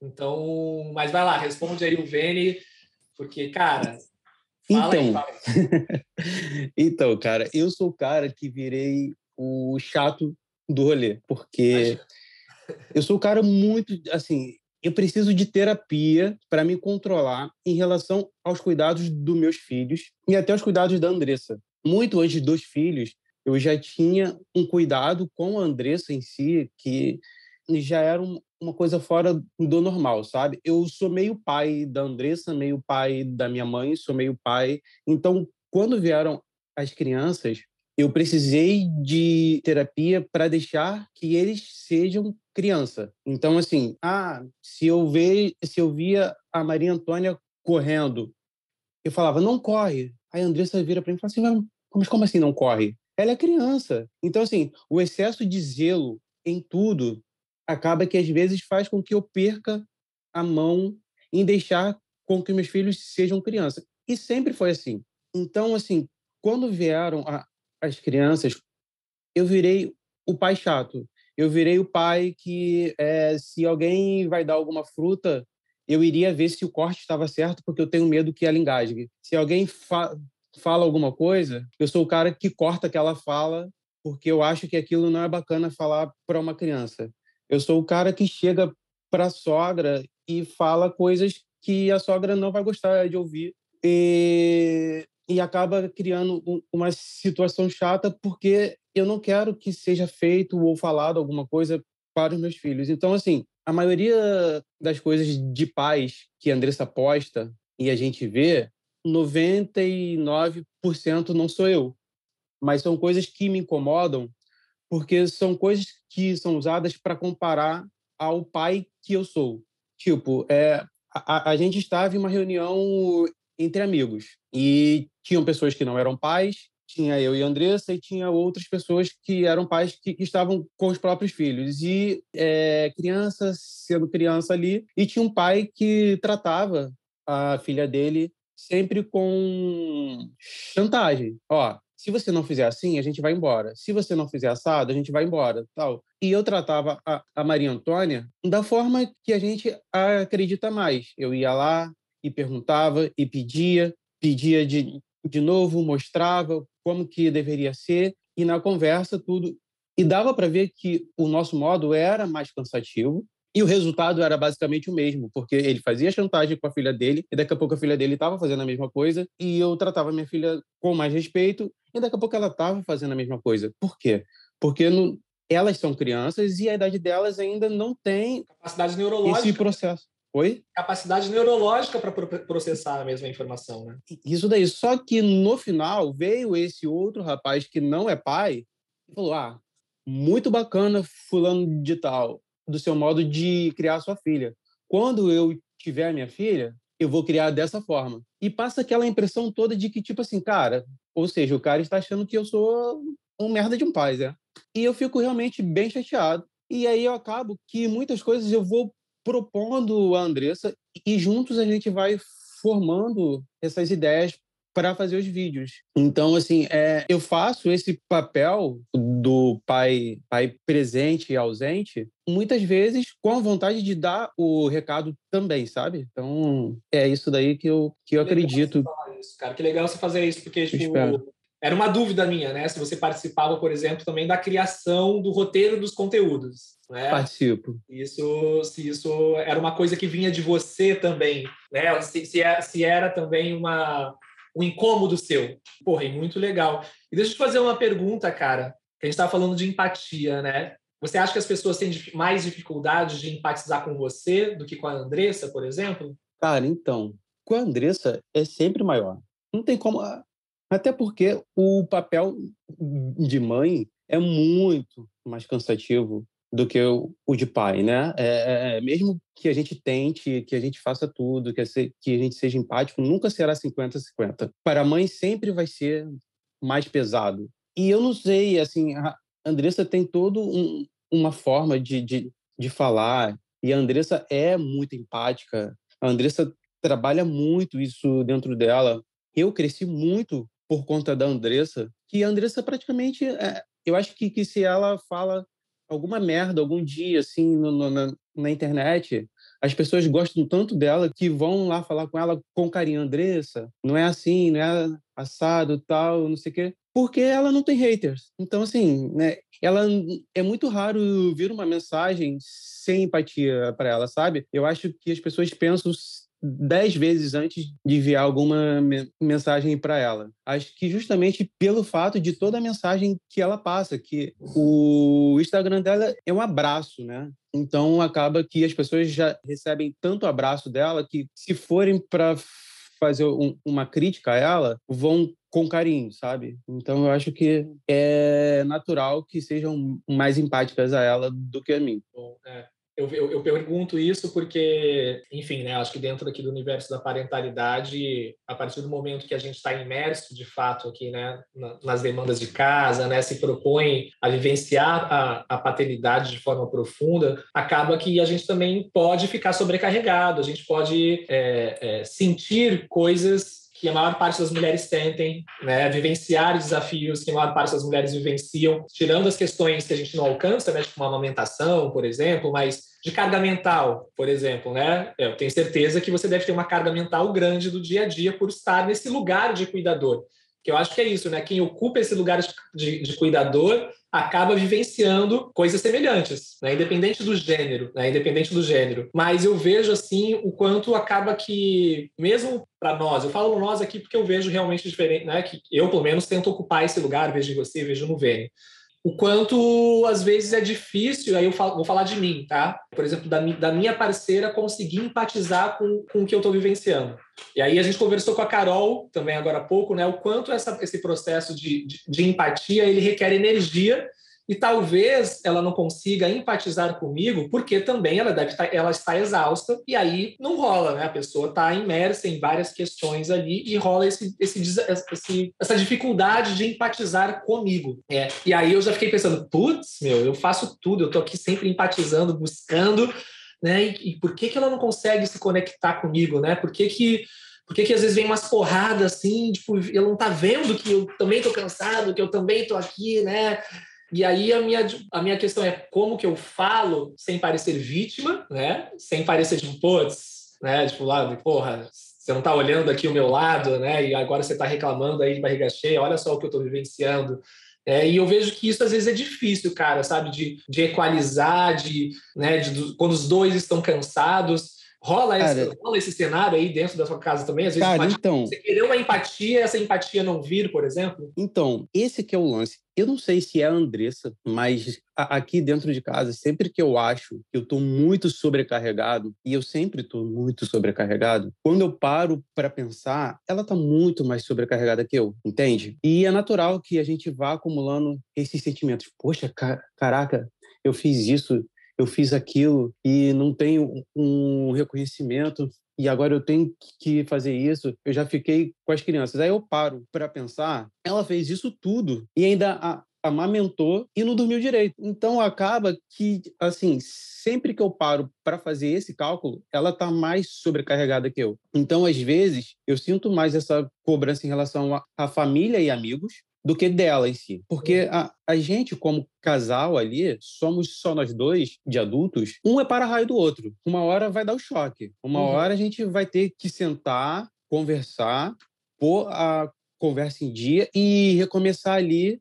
Então, mas vai lá, responde aí o Vene, porque, cara, então, aí, então, cara, eu sou o cara que virei o chato do rolê, porque eu sou o cara muito, assim, eu preciso de terapia para me controlar em relação aos cuidados dos meus filhos e até os cuidados da Andressa. Muito antes dos filhos, eu já tinha um cuidado com a Andressa em si que já era uma coisa fora do normal, sabe? Eu sou meio pai da Andressa, meio pai da minha mãe, sou meio pai. Então, quando vieram as crianças, eu precisei de terapia para deixar que eles sejam criança. Então, assim, ah, se eu ver, se eu via a Maria Antônia correndo, eu falava, não corre. Aí a Andressa vira para mim e fala assim, mas como assim não corre? Ela é criança. Então, assim, o excesso de zelo em tudo acaba que às vezes faz com que eu perca a mão em deixar com que meus filhos sejam crianças. E sempre foi assim. Então, assim, quando vieram a, as crianças, eu virei o pai chato. Eu virei o pai que, é, se alguém vai dar alguma fruta, eu iria ver se o corte estava certo, porque eu tenho medo que ela engasgue. Se alguém fa fala alguma coisa, eu sou o cara que corta aquela fala, porque eu acho que aquilo não é bacana falar para uma criança. Eu sou o cara que chega para a sogra e fala coisas que a sogra não vai gostar de ouvir e, e acaba criando uma situação chata porque eu não quero que seja feito ou falado alguma coisa para os meus filhos. Então, assim, a maioria das coisas de pais que a Andressa posta e a gente vê, 99% não sou eu. Mas são coisas que me incomodam porque são coisas que são usadas para comparar ao pai que eu sou. Tipo, é, a, a gente estava em uma reunião entre amigos e tinham pessoas que não eram pais, tinha eu e a Andressa e tinha outras pessoas que eram pais que, que estavam com os próprios filhos e é, criança sendo criança ali e tinha um pai que tratava a filha dele sempre com chantagem. Ó, se você não fizer assim, a gente vai embora. Se você não fizer assado, a gente vai embora, tal. E eu tratava a, a Maria Antônia da forma que a gente acredita mais. Eu ia lá e perguntava e pedia, pedia de, de novo, mostrava como que deveria ser e na conversa tudo e dava para ver que o nosso modo era mais cansativo, e o resultado era basicamente o mesmo, porque ele fazia chantagem com a filha dele, e daqui a pouco a filha dele estava fazendo a mesma coisa, e eu tratava minha filha com mais respeito, e daqui a pouco ela estava fazendo a mesma coisa. Por quê? Porque no, elas são crianças e a idade delas ainda não tem capacidade neurológica. Esse processo. Oi? Capacidade neurológica para processar a mesma informação, né? Isso daí. Só que no final veio esse outro rapaz que não é pai e falou: Ah, muito bacana, fulano de tal do seu modo de criar sua filha. Quando eu tiver minha filha, eu vou criar dessa forma. E passa aquela impressão toda de que, tipo assim, cara, ou seja, o cara está achando que eu sou um merda de um pai, né? E eu fico realmente bem chateado. E aí eu acabo que muitas coisas eu vou propondo a Andressa e juntos a gente vai formando essas ideias para fazer os vídeos. Então, assim, é, eu faço esse papel do pai, pai presente e ausente, muitas vezes com a vontade de dar o recado também, sabe? Então, é isso daí que eu, que eu que acredito. Isso, cara, que legal você fazer isso, porque, tipo, era uma dúvida minha, né? Se você participava, por exemplo, também da criação do roteiro dos conteúdos. Né? Participo. Isso, se isso era uma coisa que vinha de você também, né? Se, se, é, se era também uma, um incômodo seu. Porra, e muito legal. E deixa eu te fazer uma pergunta, cara. A gente estava falando de empatia, né? Você acha que as pessoas têm mais dificuldade de empatizar com você do que com a Andressa, por exemplo? Cara, então, com a Andressa é sempre maior. Não tem como. Até porque o papel de mãe é muito mais cansativo do que o, o de pai, né? É, é, é mesmo que a gente tente, que a gente faça tudo, que a, que a gente seja empático, nunca será 50-50. Para a mãe sempre vai ser mais pesado. E eu não sei, assim, a Andressa tem todo um, uma forma de, de, de falar E a Andressa é muito empática. A Andressa trabalha muito isso dentro dela. Eu cresci muito por conta da Andressa, que a Andressa praticamente, é, eu acho que, que se ela fala alguma merda algum dia assim no, no, na, na internet, as pessoas gostam tanto dela que vão lá falar com ela com carinho, Andressa, não é assim, não é assado, tal, não sei o quê, porque ela não tem haters. Então, assim, né, ela é muito raro vir uma mensagem sem empatia para ela, sabe? Eu acho que as pessoas pensam dez vezes antes de enviar alguma mensagem para ela. Acho que justamente pelo fato de toda a mensagem que ela passa, que o Instagram dela é um abraço, né? Então acaba que as pessoas já recebem tanto abraço dela que se forem para fazer um, uma crítica a ela, vão com carinho, sabe? Então eu acho que é natural que sejam mais empáticas a ela do que a mim. Bom, é. Eu, eu, eu, pergunto isso porque, enfim, né, acho que dentro aqui do universo da parentalidade, a partir do momento que a gente está imerso de fato aqui, né, nas demandas de casa, né, se propõe a vivenciar a, a paternidade de forma profunda, acaba que a gente também pode ficar sobrecarregado, a gente pode é, é, sentir coisas que a maior parte das mulheres sentem, né, vivenciar desafios que a maior parte das mulheres vivenciam, tirando as questões que a gente não alcança, né, tipo uma amamentação, por exemplo, mas de carga mental, por exemplo, né? Eu tenho certeza que você deve ter uma carga mental grande do dia a dia por estar nesse lugar de cuidador. Que eu acho que é isso, né? Quem ocupa esse lugar de, de cuidador acaba vivenciando coisas semelhantes, né? independente do gênero, né? independente do gênero. Mas eu vejo assim o quanto acaba que, mesmo para nós, eu falo nós aqui porque eu vejo realmente diferente, né? Que eu pelo menos tento ocupar esse lugar, vejo em você, vejo no Vênia o quanto às vezes é difícil, aí eu falo, vou falar de mim, tá? Por exemplo, da, da minha parceira conseguir empatizar com, com o que eu estou vivenciando. E aí a gente conversou com a Carol também agora há pouco, né? O quanto essa, esse processo de, de, de empatia ele requer energia e talvez ela não consiga empatizar comigo, porque também ela deve estar, tá, ela está exausta, e aí não rola, né? A pessoa está imersa em várias questões ali e rola esse, esse, esse, essa dificuldade de empatizar comigo. É. E aí eu já fiquei pensando, putz, meu, eu faço tudo, eu estou aqui sempre empatizando, buscando, né? E, e, por que, que ela não consegue se conectar comigo, né? Por que que por que, que às vezes vem umas porradas assim, tipo, ela não tá vendo que eu também tô cansado, que eu também tô aqui, né? E aí a minha, a minha questão é como que eu falo sem parecer vítima, né? Sem parecer tipo, putz, né? Tipo, lá, porra, você não tá olhando aqui o meu lado, né? E agora você tá reclamando aí de barriga cheia, olha só o que eu tô vivenciando. É, e eu vejo que isso às vezes é difícil, cara, sabe? De, de equalizar, de, né, de, quando os dois estão cansados. Rola esse, rola esse cenário aí dentro da sua casa também? Às vezes cara, então, você querer uma empatia, essa empatia não vir, por exemplo? Então, esse que é o lance. Eu não sei se é a Andressa, mas aqui dentro de casa, sempre que eu acho que eu estou muito sobrecarregado, e eu sempre estou muito sobrecarregado, quando eu paro para pensar, ela está muito mais sobrecarregada que eu, entende? E é natural que a gente vá acumulando esses sentimentos. Poxa, caraca, eu fiz isso, eu fiz aquilo e não tenho um reconhecimento e agora eu tenho que fazer isso, eu já fiquei com as crianças. Aí eu paro para pensar, ela fez isso tudo e ainda amamentou e não dormiu direito. Então acaba que, assim, sempre que eu paro para fazer esse cálculo, ela está mais sobrecarregada que eu. Então, às vezes, eu sinto mais essa cobrança em relação à família e amigos do que dela em si. Porque a, a gente, como casal ali, somos só nós dois, de adultos, um é para raio do outro. Uma hora vai dar o choque. Uma uhum. hora a gente vai ter que sentar, conversar, pôr a conversa em dia e recomeçar ali,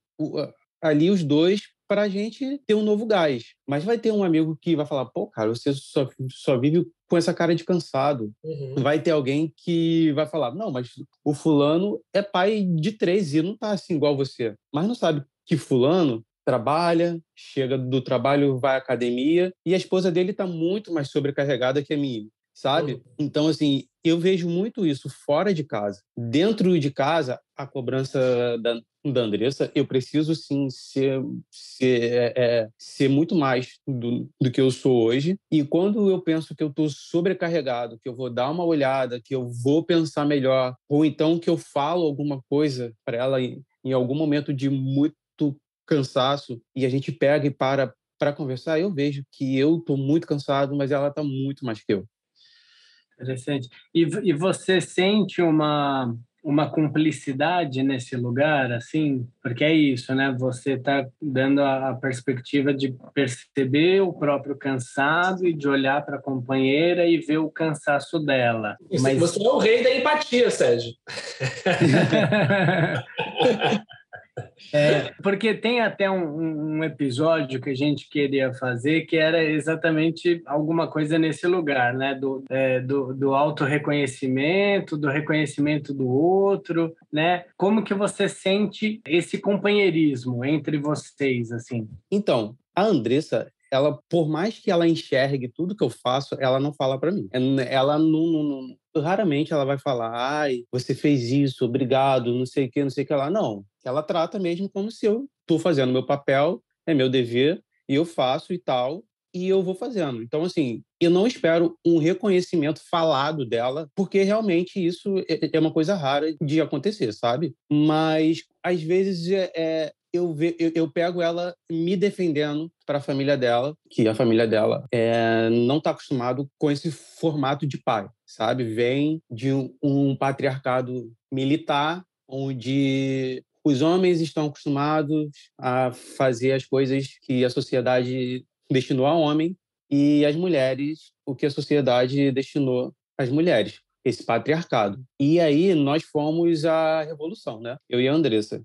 ali os dois para a gente ter um novo gás. Mas vai ter um amigo que vai falar, pô, cara, você só, só vive com essa cara de cansado. Uhum. Vai ter alguém que vai falar, não, mas o fulano é pai de três e não tá assim igual você. Mas não sabe que fulano trabalha, chega do trabalho, vai à academia e a esposa dele está muito mais sobrecarregada que a minha sabe? Uhum. Então, assim, eu vejo muito isso fora de casa. Dentro de casa, a cobrança da, da Andressa, eu preciso, sim, ser, ser, é, é, ser muito mais do, do que eu sou hoje. E quando eu penso que eu estou sobrecarregado, que eu vou dar uma olhada, que eu vou pensar melhor, ou então que eu falo alguma coisa para ela em, em algum momento de muito cansaço e a gente pega e para para conversar, eu vejo que eu estou muito cansado, mas ela está muito mais que eu. Interessante. E, e você sente uma uma cumplicidade nesse lugar, assim, porque é isso, né? Você está dando a, perspectiva de perceber o próprio cansado e de olhar para a companheira e ver o cansaço dela. Isso, Mas você é o rei da empatia, Sérgio. É, porque tem até um, um, episódio que a gente queria fazer que era exatamente alguma coisa nesse lugar, né? Do, é, do, do auto-reconhecimento, do reconhecimento do outro, né? Como que você sente esse companheirismo entre vocês, assim? Então, a Andressa, ela, por mais que ela enxergue tudo que eu faço, ela não fala para mim. Ela não, não, não, raramente ela vai falar, ai, você fez isso, obrigado, não sei o que, não sei o que lá. Não, ela trata mesmo como se eu estou fazendo meu papel, é meu dever, e eu faço e tal, e eu vou fazendo. Então, assim, eu não espero um reconhecimento falado dela, porque realmente isso é, é uma coisa rara de acontecer, sabe? Mas, às vezes, é, é eu, eu, eu, pego ela me defendendo para a família dela, que a família dela é, não está acostumado com esse formato de pai, sabe? Vem de um, um patriarcado militar, onde os homens estão acostumados a fazer as coisas que a sociedade destinou ao homem e as mulheres o que a sociedade destinou às mulheres, esse patriarcado. E aí nós fomos a revolução, né? Eu e a Andressa.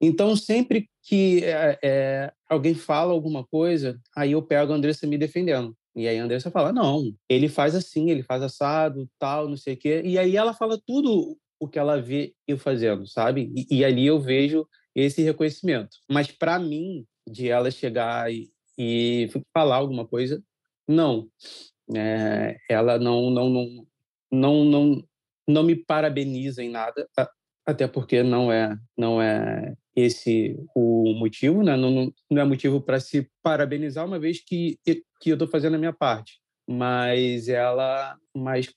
Então, sempre que é, é, alguém fala alguma coisa, aí eu pego a Andressa me defendendo. E aí a Andressa fala, não, ele faz assim, ele faz assado, tal, não sei o quê. E aí ela fala tudo o que ela vê eu fazendo, sabe? E, e ali eu vejo esse reconhecimento. Mas para mim, de ela chegar e, e, falar alguma coisa, não. É, ela não, não, não, não, não, não me parabeniza em nada, até porque não é, não é esse o motivo, né? não, não é motivo para se parabenizar, uma vez que, que eu estou fazendo a minha parte. Mas ela, mas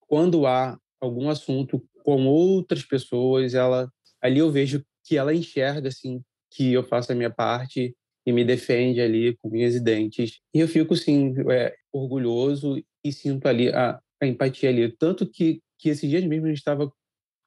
quando há algum assunto com outras pessoas, ela ali eu vejo que ela enxerga assim que eu faço a minha parte e me defende ali com minhas dentes. E eu fico sim é, orgulhoso e sinto ali a, a empatia ali, tanto que que esses dias mesmo a gente estava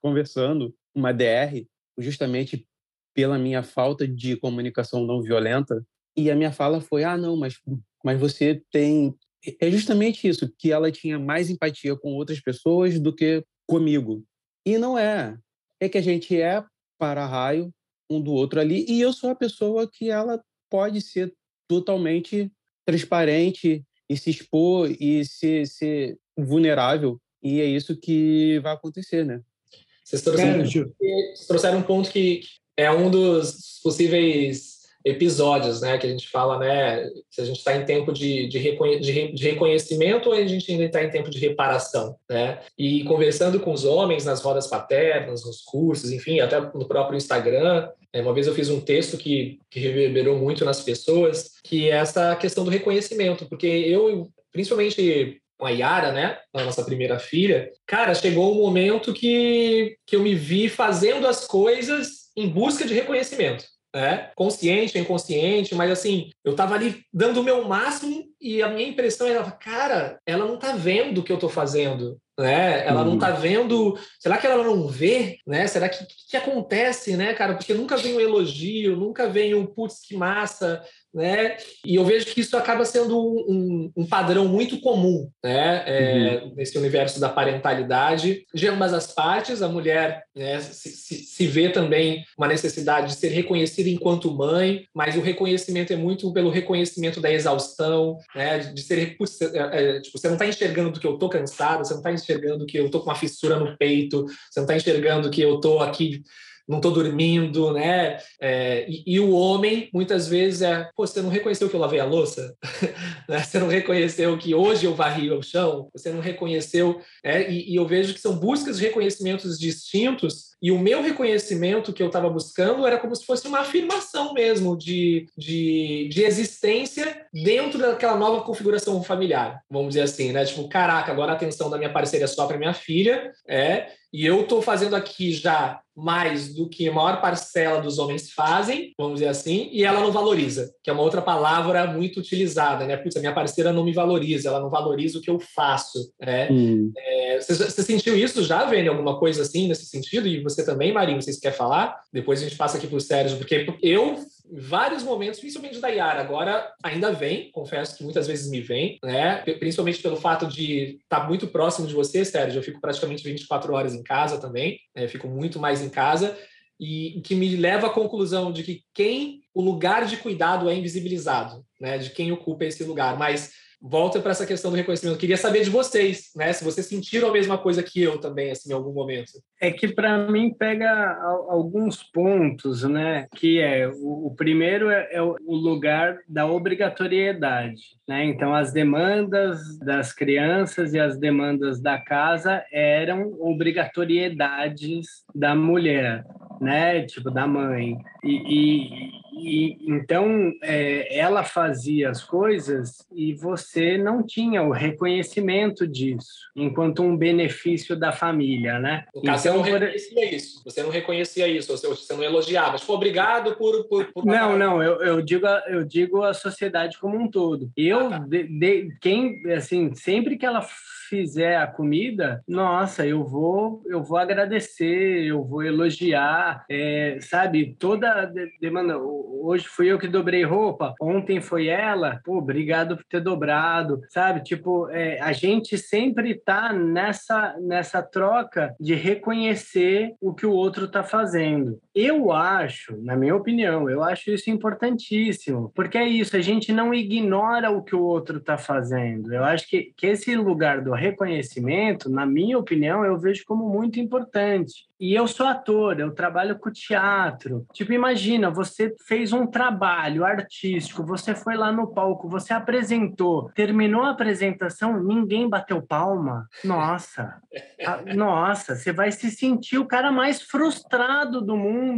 conversando uma DR justamente pela minha falta de comunicação não violenta. E a minha fala foi: ah, não, mas, mas você tem. É justamente isso, que ela tinha mais empatia com outras pessoas do que comigo. E não é. É que a gente é para-raio um do outro ali. E eu sou a pessoa que ela pode ser totalmente transparente e se expor e ser, ser vulnerável. E é isso que vai acontecer, né? Vocês trouxeram, vocês trouxeram um ponto que é um dos possíveis episódios, né, que a gente fala, né, se a gente está em tempo de, de, reconhe de, reconhecimento ou a gente ainda está em tempo de reparação, né? E conversando com os homens nas rodas paternas, nos cursos, enfim, até no próprio Instagram, né, uma vez eu fiz um texto que, que reverberou muito nas pessoas, que é essa questão do reconhecimento, porque eu, principalmente com a Yara, né, a nossa primeira filha, cara, chegou um momento que, que eu me vi fazendo as coisas em busca de reconhecimento. Né? Consciente inconsciente, mas assim, eu tava ali dando o meu máximo e a minha impressão era, cara, ela não tá vendo o que eu tô fazendo, né? Ela não tá vendo. Será que ela não vê, né? Será que, que, que acontece, né, cara? Porque nunca vem um elogio, nunca vem um putz, que massa, né? E eu vejo que isso acaba sendo um, um, um padrão muito comum, né? É, uhum. Nesse universo da parentalidade, de ambas as partes, a mulher né, se, se, se, vê também uma necessidade de ser reconhecida enquanto mãe, mas o reconhecimento é muito pelo reconhecimento da exaustão, né? De ser é, é, tipo, você não está enxergando do que eu estou cansada, você não está enxergando que eu estou com uma fissura no peito, você não está enxergando que eu estou aqui não estou dormindo, né? É, e, e, o homem, muitas vezes, é, pô, você não reconheceu que eu lavei a louça? Né? você não reconheceu que hoje eu varri o chão? Você não reconheceu? É, e, e eu vejo que são buscas de reconhecimentos distintos e o meu reconhecimento que eu estava buscando era como se fosse uma afirmação mesmo de, de, de existência dentro daquela nova configuração familiar, vamos dizer assim, né? Tipo, caraca, agora a atenção da minha parceira é só para minha filha, é, e eu estou fazendo aqui já mais do que a maior parcela dos homens fazem, vamos dizer assim, e ela não valoriza, que é uma outra palavra muito utilizada, né? Putz, a minha parceira não me valoriza, ela não valoriza o que eu faço, né? Hum. É, você, você, sentiu isso já, Vênia? Alguma coisa assim nesse sentido? E você também, Marinho, vocês querem falar? Depois a gente passa aqui para o Sérgio, porque eu vários momentos, principalmente da Yara, agora ainda vem, confesso que muitas vezes me vem, né? Principalmente pelo fato de estar muito próximo de você, Sérgio. Eu fico praticamente 24 horas em casa também, né? fico muito mais em casa e que me leva à conclusão de que quem o lugar de cuidado é invisibilizado, né? De quem ocupa esse lugar, mas volta para essa questão do reconhecimento. Eu queria saber de vocês, né? Se vocês sentiram a mesma coisa que eu também, assim, em algum momento. É que para mim pega alguns pontos, né? Que é o, primeiro é, é, o lugar da obrigatoriedade, né? Então as demandas das crianças e as demandas da casa eram obrigatoriedades da mulher, né? Tipo da mãe e, e e, então, é, ela fazia as coisas e você não tinha o reconhecimento disso, enquanto um benefício da família, né? No caso, então, você não reconhecia isso, você não reconhecia isso, você não elogiava, tipo, obrigado por... por, por não, não, eu, eu, digo a, eu digo a sociedade como um todo. Eu, ah, tá. de, de, quem, assim, sempre que ela fizer a comida, nossa, eu vou, eu vou agradecer, eu vou elogiar, é, sabe? Toda demanda. Hoje fui eu que dobrei roupa, ontem foi ela, pô, obrigado por ter dobrado, sabe? Tipo, é, a gente sempre tá nessa, nessa troca de reconhecer o que o outro tá fazendo. Eu acho, na minha opinião, eu acho isso importantíssimo, porque é isso, a gente não ignora o que o outro está fazendo. Eu acho que, que esse lugar do reconhecimento, na minha opinião, eu vejo como muito importante. E eu sou ator, eu trabalho com teatro. Tipo, imagina, você fez um trabalho artístico, você foi lá no palco, você apresentou, terminou a apresentação, ninguém bateu palma. Nossa, nossa, você vai se sentir o cara mais frustrado do mundo,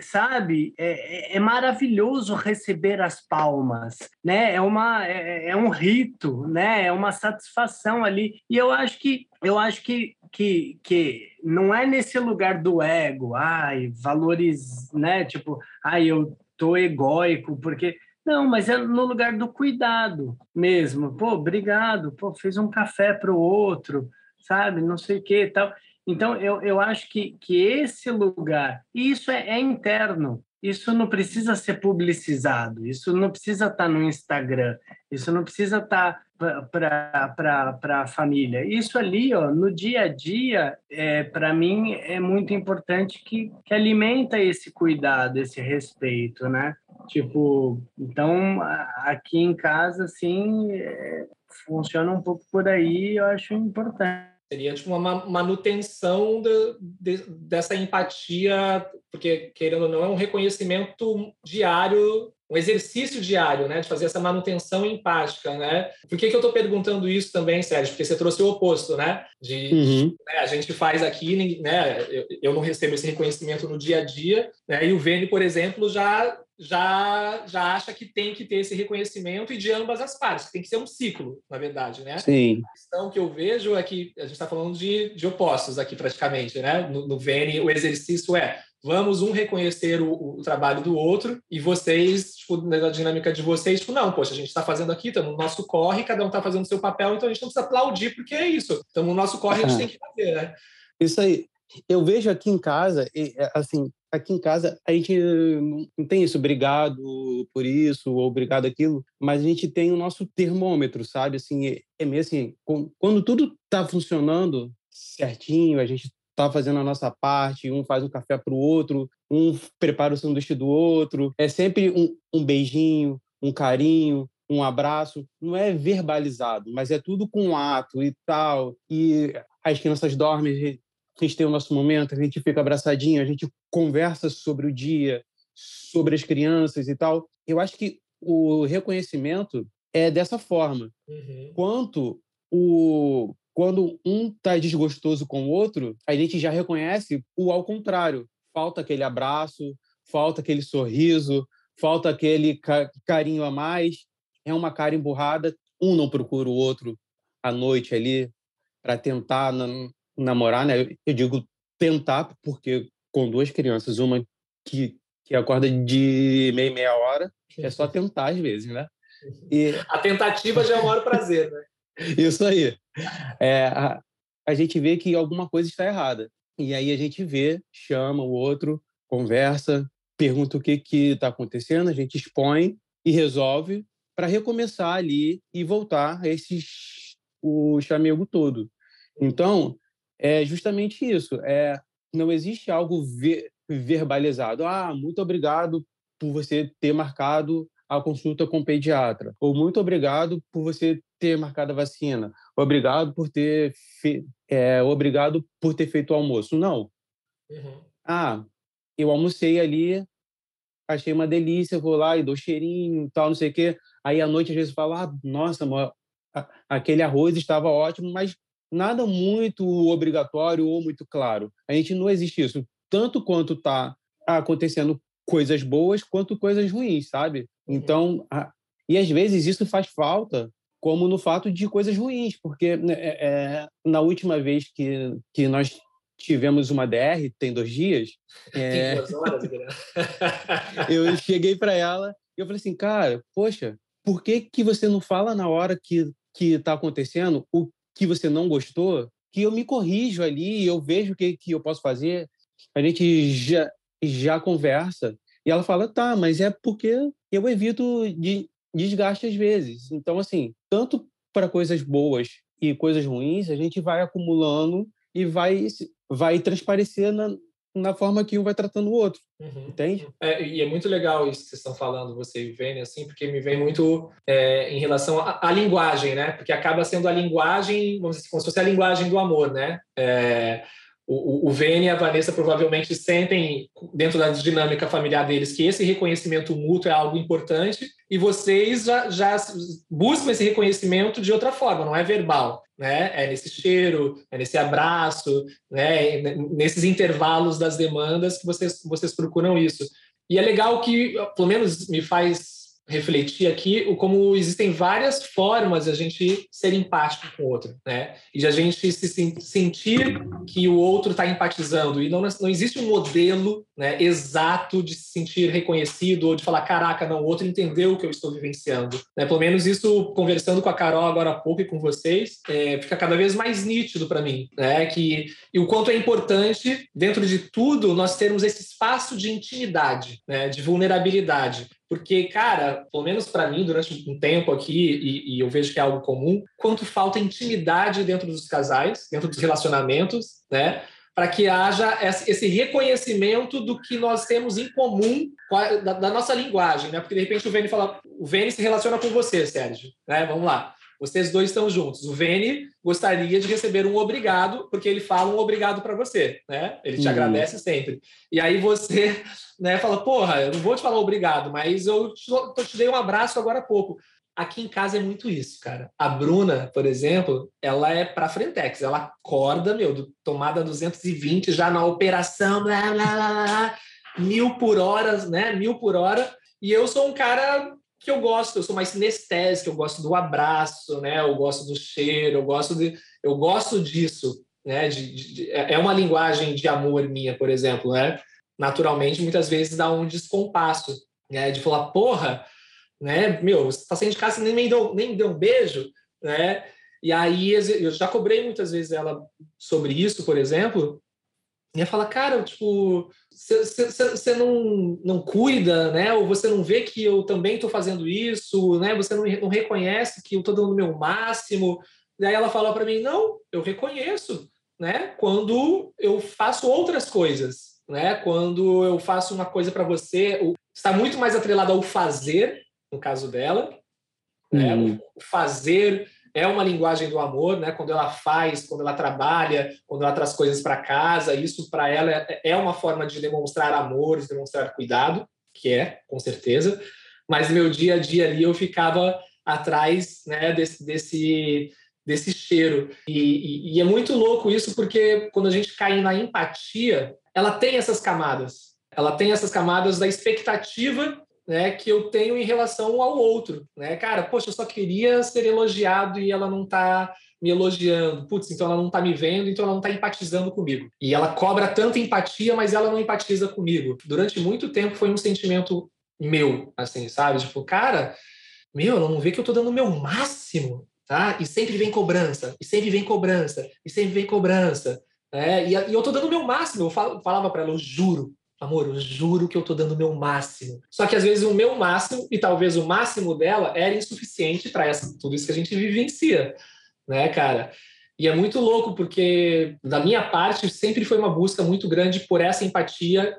sabe? É, é, é maravilhoso receber as palmas, né? É, uma, é, é um rito, né? É uma satisfação ali. E eu acho que eu acho que, que, que não é nesse lugar do ego, ai, valores, né? Tipo, ai, eu tô egóico, porque. Não, mas é no lugar do cuidado mesmo. Pô, obrigado, pô, fez um café para o outro, sabe? Não sei o que tal. Então, eu, eu acho que, que esse lugar, e isso é, é interno, isso não precisa ser publicizado, isso não precisa estar tá no Instagram, isso não precisa estar para a família. Isso ali, ó, no dia a dia, é, para mim, é muito importante que, que alimenta esse cuidado, esse respeito, né? Tipo, então, aqui em casa, assim, é, funciona um pouco por aí, eu acho importante. Seria tipo uma manutenção de, de, dessa empatia, porque, querendo ou não, é um reconhecimento diário, um exercício diário, né? De fazer essa manutenção empática, né? Por que, que eu estou perguntando isso também, Sérgio? Porque você trouxe o oposto, né? De, uhum. né, a gente faz aqui, né? Eu, eu, não recebo esse reconhecimento no dia a dia, né? E o Vene, por exemplo, já já, já acha que tem que ter esse reconhecimento e de ambas as partes, tem que ser um ciclo, na verdade, né? Sim. A questão que eu vejo é que a gente está falando de, de opostos aqui praticamente, né? No, no Vene, o exercício é vamos um reconhecer o, o, trabalho do outro e vocês, tipo, na dinâmica de vocês, tipo, não, poxa, a gente está fazendo aqui, estamos no nosso corre, cada um está fazendo o seu papel, então a gente não precisa aplaudir porque é isso. Então, no nosso corre a gente tem que fazer, né? Isso aí. Eu vejo aqui em casa, assim, aqui em casa a gente não tem isso, obrigado por isso, ou obrigado aquilo, mas a gente tem o nosso termômetro, sabe? Assim, é, é meio assim, quando tudo está funcionando certinho, a gente está fazendo a nossa parte, um faz um café para o outro, um prepara o sanduíche do outro, é sempre um, um beijinho, um carinho, um abraço, não é verbalizado, mas é tudo com ato e tal. E as crianças dormem, a gente tem o nosso momento, a gente fica abraçadinho, a gente conversa sobre o dia, sobre as crianças e tal. Eu acho que o reconhecimento é dessa forma. Uhum. Quanto o quando um está desgostoso com o outro, a gente já reconhece o ao contrário. Falta aquele abraço, falta aquele sorriso, falta aquele carinho a mais. É uma cara emburrada. Um não procura o outro à noite ali para tentar namorar, né? Eu digo tentar porque com duas crianças, uma que, que acorda de meia meia hora, é só tentar às vezes, né? E... A tentativa já é o maior prazer, né? Isso aí. É, a, a gente vê que alguma coisa está errada. E aí a gente vê, chama o outro, conversa, pergunta o que está acontecendo, a gente expõe e resolve para recomeçar ali e voltar a esses, o chamego todo. Então, é justamente isso. É, não existe algo ver, verbalizado. Ah, muito obrigado por você ter marcado a consulta com o pediatra. Ou muito obrigado por você ter marcado a vacina. Obrigado por ter fe... é, obrigado por ter feito o almoço. Não. Uhum. Ah, eu almocei ali, achei uma delícia, vou lá e dou cheirinho, tal, não sei o quê. Aí à noite às vezes falo, ah, nossa, aquele arroz estava ótimo, mas nada muito obrigatório ou muito claro. A gente não existe isso. Tanto quanto está acontecendo coisas boas, quanto coisas ruins, sabe? Uhum. Então, a... e às vezes isso faz falta, como no fato de coisas ruins, porque né, é, é, na última vez que, que nós tivemos uma DR, tem dois dias. É... Eu cheguei para ela e eu falei assim, cara, poxa, por que, que você não fala na hora que que está acontecendo o que você não gostou, que eu me corrijo ali, eu vejo o que, que eu posso fazer, a gente já, já conversa. E ela fala, tá, mas é porque eu evito de desgaste às vezes. Então, assim, tanto para coisas boas e coisas ruins, a gente vai acumulando e vai, vai transparecer na, na forma que um vai tratando o outro, uhum. entende? É, e é muito legal isso que vocês estão falando, você e Vênia, assim, porque me vem muito é, em relação à, linguagem, né? Porque acaba sendo a linguagem, vamos dizer, como se fosse a linguagem do amor, né? É, o, o Vênia e a Vanessa provavelmente sentem, dentro da dinâmica familiar deles, que esse reconhecimento mútuo é algo importante e vocês já, já buscam esse reconhecimento de outra forma, não é verbal, né? É nesse cheiro, é nesse abraço, né? Nesses intervalos das demandas que vocês, vocês procuram isso. E é legal que, pelo menos me faz refletir aqui o como existem várias formas de a gente ser empático com o outro, né? E de a gente se sentir que o outro está empatizando e não não existe um modelo, né, exato de se sentir reconhecido ou de falar caraca, não, o outro entendeu o que eu estou vivenciando, né? Pelo menos isso conversando com a Carol agora há pouco e com vocês, é, fica cada vez mais nítido para mim, né? Que e o quanto é importante dentro de tudo nós termos esse espaço de intimidade, né, de vulnerabilidade porque, cara, pelo menos para mim, durante um tempo aqui, e, e, eu vejo que é algo comum, quanto falta intimidade dentro dos casais, dentro dos relacionamentos, né? Para que haja esse reconhecimento do que nós temos em comum da, da nossa linguagem, né? Porque de repente o Vene fala, o Vene se relaciona com você, Sérgio, né? Vamos lá. Vocês dois estão juntos. O Vene gostaria de receber um obrigado, porque ele fala um obrigado para você, né? Ele te uhum. agradece sempre. E aí você né, fala, porra, eu não vou te falar obrigado, mas eu te, eu te dei um abraço agora há pouco. Aqui em casa é muito isso, cara. A Bruna, por exemplo, ela é para frentex. Ela acorda, meu, do, tomada 220 já na operação, blá, blá, blá, blá, mil por hora, né? Mil por hora. E eu sou um cara que eu gosto, eu sou mais sinestésico, eu gosto do abraço, né? Eu gosto do cheiro, eu gosto de, eu gosto disso, né? De, de, é, é uma linguagem de amor minha, por exemplo, né? Naturalmente, muitas vezes dá um descompasso, né? De falar, porra, né? Meu, você tá saindo de casa, nem me deu, nem me deu um beijo, né? E aí eu já cobrei muitas vezes ela sobre isso, por exemplo, e ela fala, cara, tipo, você não, não cuida, né? Ou você não vê que eu também estou fazendo isso, né? Você não, não reconhece que eu estou dando o meu máximo. E aí ela fala para mim, não, eu reconheço, né? Quando eu faço outras coisas, né? Quando eu faço uma coisa para você, está muito mais atrelado ao fazer, no caso dela, né? Hum. O fazer é uma linguagem do amor, né? Quando ela faz, quando ela trabalha, quando ela traz coisas para casa, isso para ela é, é uma forma de demonstrar amor, de demonstrar cuidado, que é, com certeza. Mas meu dia a dia ali eu ficava atrás, né, desse, desse desse cheiro. E, e, e, é muito louco isso, porque quando a gente cai na empatia, ela tem essas camadas. Ela tem essas camadas da expectativa né, que eu tenho em relação ao outro, né? Cara, poxa, eu só queria ser elogiado e ela não tá me elogiando. Putz, então ela não está me vendo, então ela não está empatizando comigo. E ela cobra tanta empatia, mas ela não empatiza comigo. Durante muito tempo foi um sentimento meu, assim, sabe? Tipo, cara, meu, ela não vê que eu estou dando o meu máximo, tá? E sempre vem cobrança, e sempre vem cobrança, e sempre vem cobrança. É, e, e eu estou dando o meu máximo. Eu falava para ela, eu juro, amor, eu juro que eu tô dando o meu máximo. Só que às vezes o meu máximo e talvez o máximo dela era insuficiente para tudo isso que a gente vivencia, né, cara? E é muito louco porque da minha parte sempre foi uma busca muito grande por essa empatia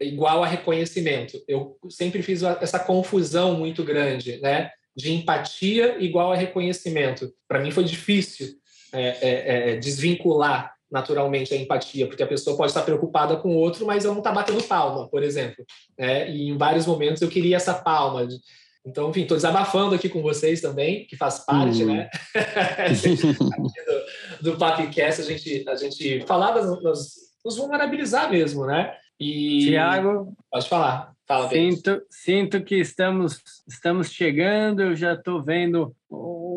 igual a reconhecimento. Eu sempre fiz essa confusão muito grande, né? De empatia igual a reconhecimento. Para mim foi difícil é, é, é, desvincular naturalmente a empatia, porque a pessoa pode estar preocupada com o outro, mas ela não está batendo palma, por exemplo. Né? E em vários momentos eu queria essa palma. Então, enfim, estou desabafando aqui com vocês também, que faz parte, uhum. né? do, do Papcast, a gente, a gente falar, nos, nos vulnerabilizar mesmo, né? E... Tiago... Pode falar. Fala, sinto, sinto que estamos, estamos chegando, eu já estou vendo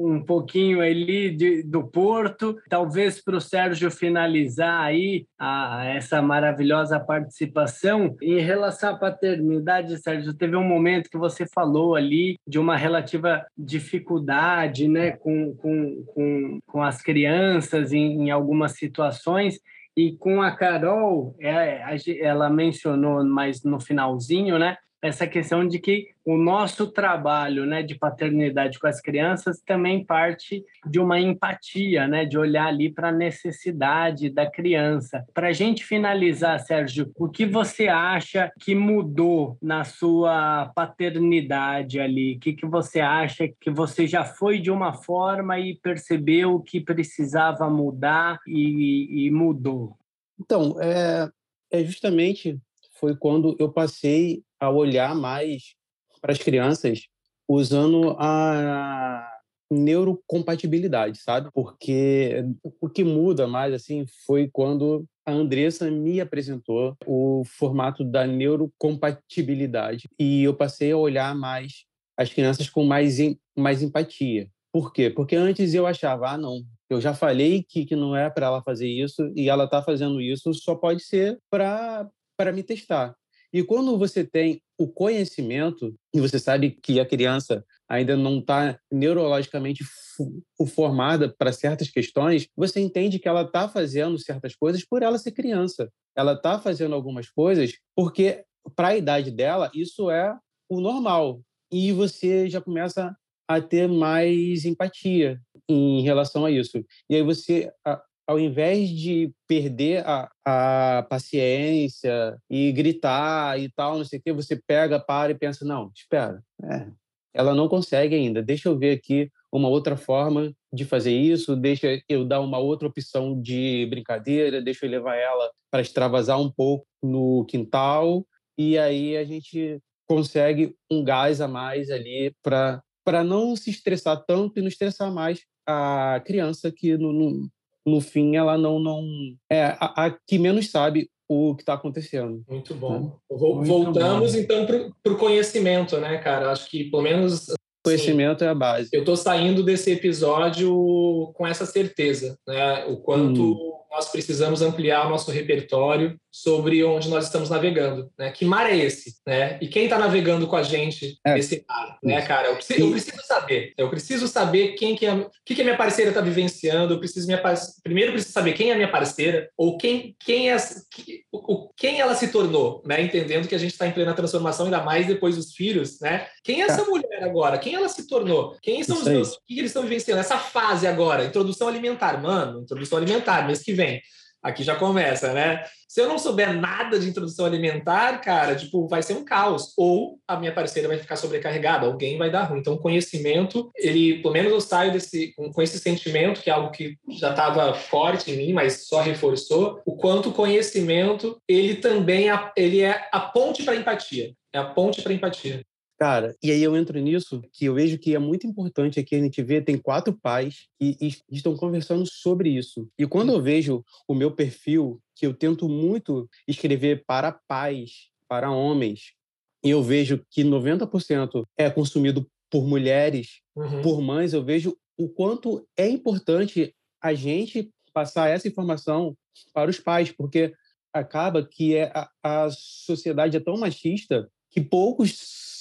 um pouquinho ali de, do Porto, talvez para o Sérgio finalizar aí a, essa maravilhosa participação. Em relação à paternidade, Sérgio, teve um momento que você falou ali de uma relativa dificuldade né, com, com, com, com as crianças em, em algumas situações. E com a Carol, é, ela mencionou mais no finalzinho, né? Essa questão de que o nosso trabalho, né, de paternidade com as crianças também parte de uma empatia, né, de olhar ali para a necessidade da criança. Para a gente finalizar, Sérgio, o que você acha que mudou na sua paternidade ali? O que, que você acha que você já foi de uma forma e percebeu que precisava mudar e, e mudou? Então, é, é justamente foi quando eu passei a olhar mais para as crianças usando a neurocompatibilidade, sabe? Porque o que muda mais assim foi quando a Andressa me apresentou o formato da neurocompatibilidade e eu passei a olhar mais as crianças com mais mais empatia. Por quê? Porque antes eu achava, ah, não, eu já falei que, que não é para ela fazer isso e ela está fazendo isso, só pode ser para me testar. E quando você tem o conhecimento e você sabe que a criança ainda não está neurologicamente formada para certas questões, você entende que ela está fazendo certas coisas por ela ser criança. Ela está fazendo algumas coisas porque, para a idade dela, isso é o normal. E você já começa a ter mais empatia em relação a isso. E aí você ao invés de perder a, a paciência e gritar e tal, não sei o quê, você pega, para e pensa, não, espera, é, ela não consegue ainda, deixa eu ver aqui uma outra forma de fazer isso, deixa eu dar uma outra opção de brincadeira, deixa eu levar ela para extravasar um pouco no quintal, e aí a gente consegue um gás a mais ali para para não se estressar tanto e não estressar mais a criança que no, no, no fim ela não não é a, a que menos sabe o que está acontecendo. Muito bom. Né? Voltamos Muito bom. então para o conhecimento, né, cara? Acho que pelo menos conhecimento é a base. Eu estou saindo desse episódio com essa certeza, né? O quanto hum. nós precisamos ampliar o nosso repertório sobre onde nós estamos navegando, né? Que mar é esse, né? E quem está navegando com a gente é. nesse mar, né, cara? Eu preciso, eu preciso, saber. Eu preciso saber quem que é, o que, que a minha parceira está vivenciando. Eu preciso minha primeiro preciso saber quem é a minha parceira ou quem quem é o, quem ela se tornou, né? Entendendo que a gente está em plena transformação ainda mais depois dos filhos, né? Quem é essa tá. mulher agora? Quem ela se tornou? Quem são Isso os meus? O que eles estão vivenciando? Essa fase agora, introdução alimentar, mano, introdução alimentar, mês que vem. Aqui já começa, né? Se eu não souber nada de introdução alimentar, cara, tipo, vai ser um caos. Ou a minha parceira vai ficar sobrecarregada, alguém vai dar ruim. Então, conhecimento, ele, pelo menos eu saio desse, com esse sentimento, que é algo que já estava forte em mim, mas só reforçou, o quanto o conhecimento, ele também ele é a ponte para empatia. É a ponte para empatia. Cara, e aí eu entro nisso, que eu vejo que é muito importante aqui a gente ver, tem quatro pais que estão conversando sobre isso. E quando eu vejo o meu perfil, que eu tento muito escrever para pais, para homens, e eu vejo que 90% é consumido por mulheres, uhum. por mães, eu vejo o quanto é importante a gente passar essa informação para os pais, porque acaba que é a, a sociedade é tão machista que poucos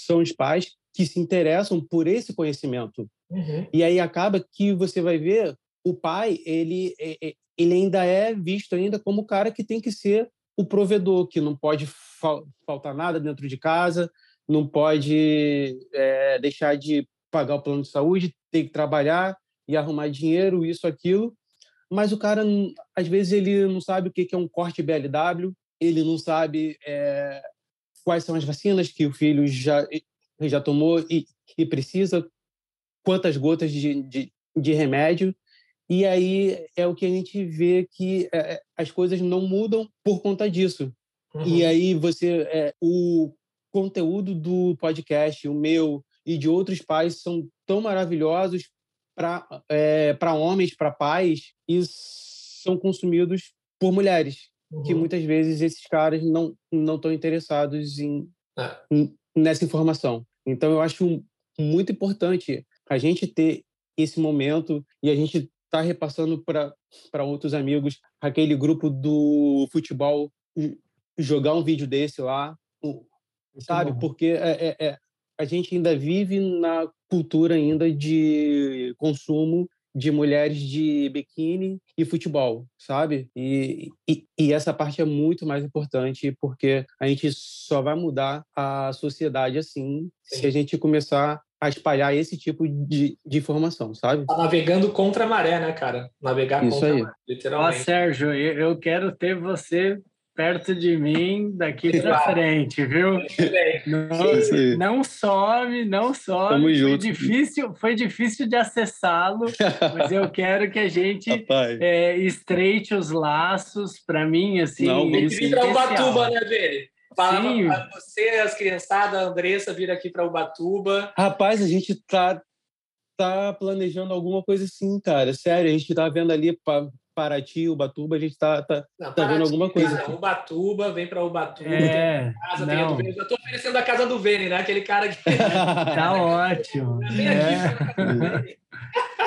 são os pais que se interessam por esse conhecimento. Uhum. E aí acaba que você vai ver o pai, ele, é, é, ele ainda é visto ainda como o cara que tem que ser o provedor, que não pode faltar nada dentro de casa, não pode é, deixar de pagar o plano de saúde, tem que trabalhar e arrumar dinheiro, isso, aquilo. Mas o cara, às vezes, ele não sabe o que é um corte BLW, ele não sabe é, quais são as vacinas que o filho já, já tomou e, e precisa, quantas gotas de, de, de, remédio. E aí é o que a gente vê que é, as coisas não mudam por conta disso. Uhum. E aí você, é, o conteúdo do podcast, o meu e de outros pais são tão maravilhosos para é, homens, para pais, e são consumidos por mulheres, uhum. que muitas vezes esses caras não não estão interessados em, é. nessa informação. Então eu acho muito importante a gente ter esse momento e a gente tá repassando para outros amigos aquele grupo do futebol jogar um vídeo desse lá, sabe? Porque é, é, é, a gente ainda vive na cultura ainda de consumo de mulheres de biquíni e futebol, sabe? E, e, e, essa parte é muito mais importante porque a gente só vai mudar a sociedade assim Sim. se a gente começar a espalhar esse tipo de, de informação, sabe? Tá navegando contra a maré, né, cara? Navegar Isso contra aí. a maré, literalmente. Ó, Sérgio, eu quero ter você perto de mim daqui para frente, viu? Não, não some, não some. Tamo foi junto. difícil, foi difícil de acessá-lo, mas eu quero que a gente é, estreite os laços para mim assim. Não, Tem que vir para Ubatuba, né, Vene? Para você, as criançadas, a Andressa vir aqui para Ubatuba. Rapaz, a gente tá tá planejando alguma coisa assim, cara. Sério, a gente tá vendo ali Paraty, Ubatuba, a gente está tá, tá, tá vendo alguma coisa. Cara, Ubatuba, vem para Ubatuba, é, casa, Vene. Eu estou oferecendo a casa do Vene, né? Aquele cara que. tá ótimo. Vem aqui, é.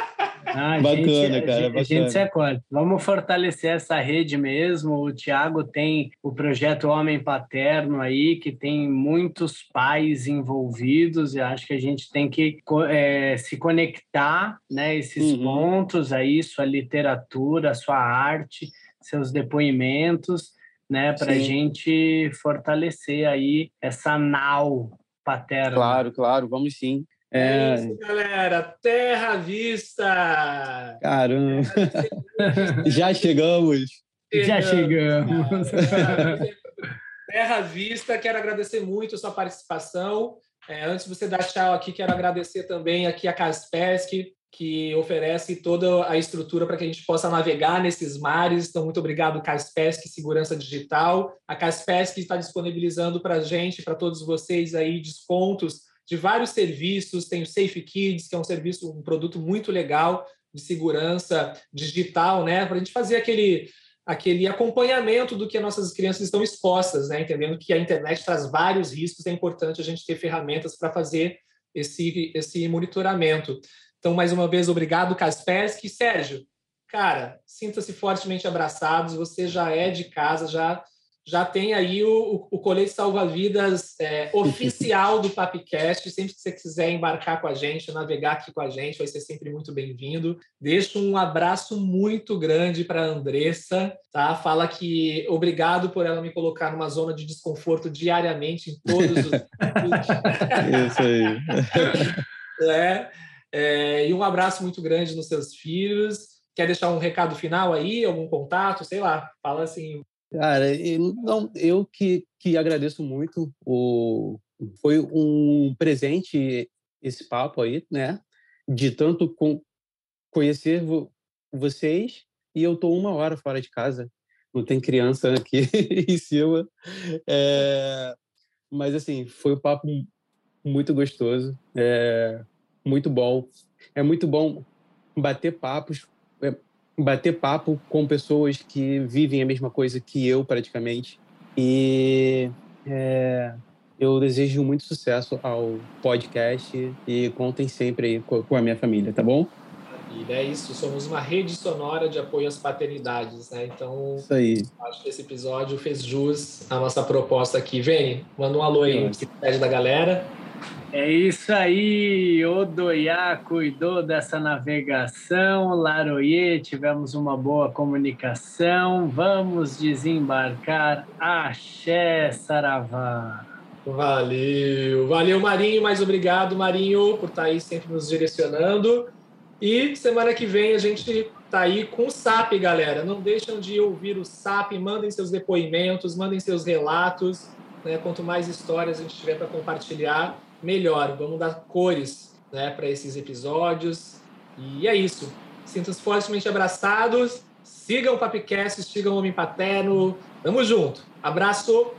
Ah, bacana, gente, cara. A bacana. gente se acorda. Vamos fortalecer essa rede mesmo. O Tiago tem o projeto Homem Paterno aí, que tem muitos pais envolvidos. E acho que a gente tem que é, se conectar, né? Esses uhum. pontos aí, sua literatura, sua arte, seus depoimentos, né? Para a gente fortalecer aí essa nau paterna. Claro, claro, vamos sim. É... Isso, galera. Terra Vista! Caramba! Já chegamos! Já chegamos! Terra Vista, quero agradecer muito a sua participação. É, antes de você dar tchau aqui, quero agradecer também aqui a Caspesc, que oferece toda a estrutura para que a gente possa navegar nesses mares. Então, muito obrigado, Caspesc Segurança Digital. A Caspesc está disponibilizando para a gente, para todos vocês aí, descontos de vários serviços. Tem o Safe Kids, que é um serviço, um produto muito legal de segurança digital, né? Para a gente fazer aquele aquele acompanhamento do que as nossas crianças estão expostas, né? Entendendo que a internet traz vários riscos, é importante a gente ter ferramentas para fazer esse esse monitoramento. Então, mais uma vez, obrigado, Kaspersky. Sérgio, cara, sinta-se fortemente abraçados. Você já é de casa, já já tem aí o, o colete salva-vidas é, oficial do Papcast. Sempre que você quiser embarcar com a gente, navegar aqui com a gente, vai ser sempre muito bem-vindo. Deixo um abraço muito grande para a Andressa, tá? Fala que obrigado por ela me colocar numa zona de desconforto diariamente em todos os. Isso aí. é, é, e um abraço muito grande nos seus filhos. Quer deixar um recado final aí, algum contato, sei lá, fala assim, Cara, não, eu que, que agradeço muito. O, foi um presente esse papo aí, né? De tanto com, conhecer vo, vocês e eu tô uma hora fora de casa. Não tem criança aqui em cima. É, mas, assim, foi um papo muito gostoso. É, muito bom. É muito bom bater papos bater papo com pessoas que vivem a mesma coisa que eu, praticamente. E é, eu desejo muito sucesso ao podcast e contem sempre aí com a minha família, tá bom? E é isso, somos uma rede sonora de apoio às paternidades, né? Então, Isso aí. acho que esse episódio fez jus à nossa proposta aqui. Vene, manda um alô aí, se pede da galera. É isso aí, Odoiá cuidou dessa navegação, Laroye, tivemos uma boa comunicação, vamos desembarcar, axé, saravá. Valeu, valeu Marinho, mais obrigado Marinho por estar aí sempre nos direcionando. E semana que vem a gente tá aí com o SAP, galera. Não deixam de ouvir o SAP, mandem seus depoimentos, mandem seus relatos. Né? Quanto mais histórias a gente tiver para compartilhar, melhor. Vamos dar cores né, para esses episódios. E é isso. Sintam-se fortemente abraçados. Sigam o Papicast, sigam o Homem Paterno. Tamo junto. Abraço.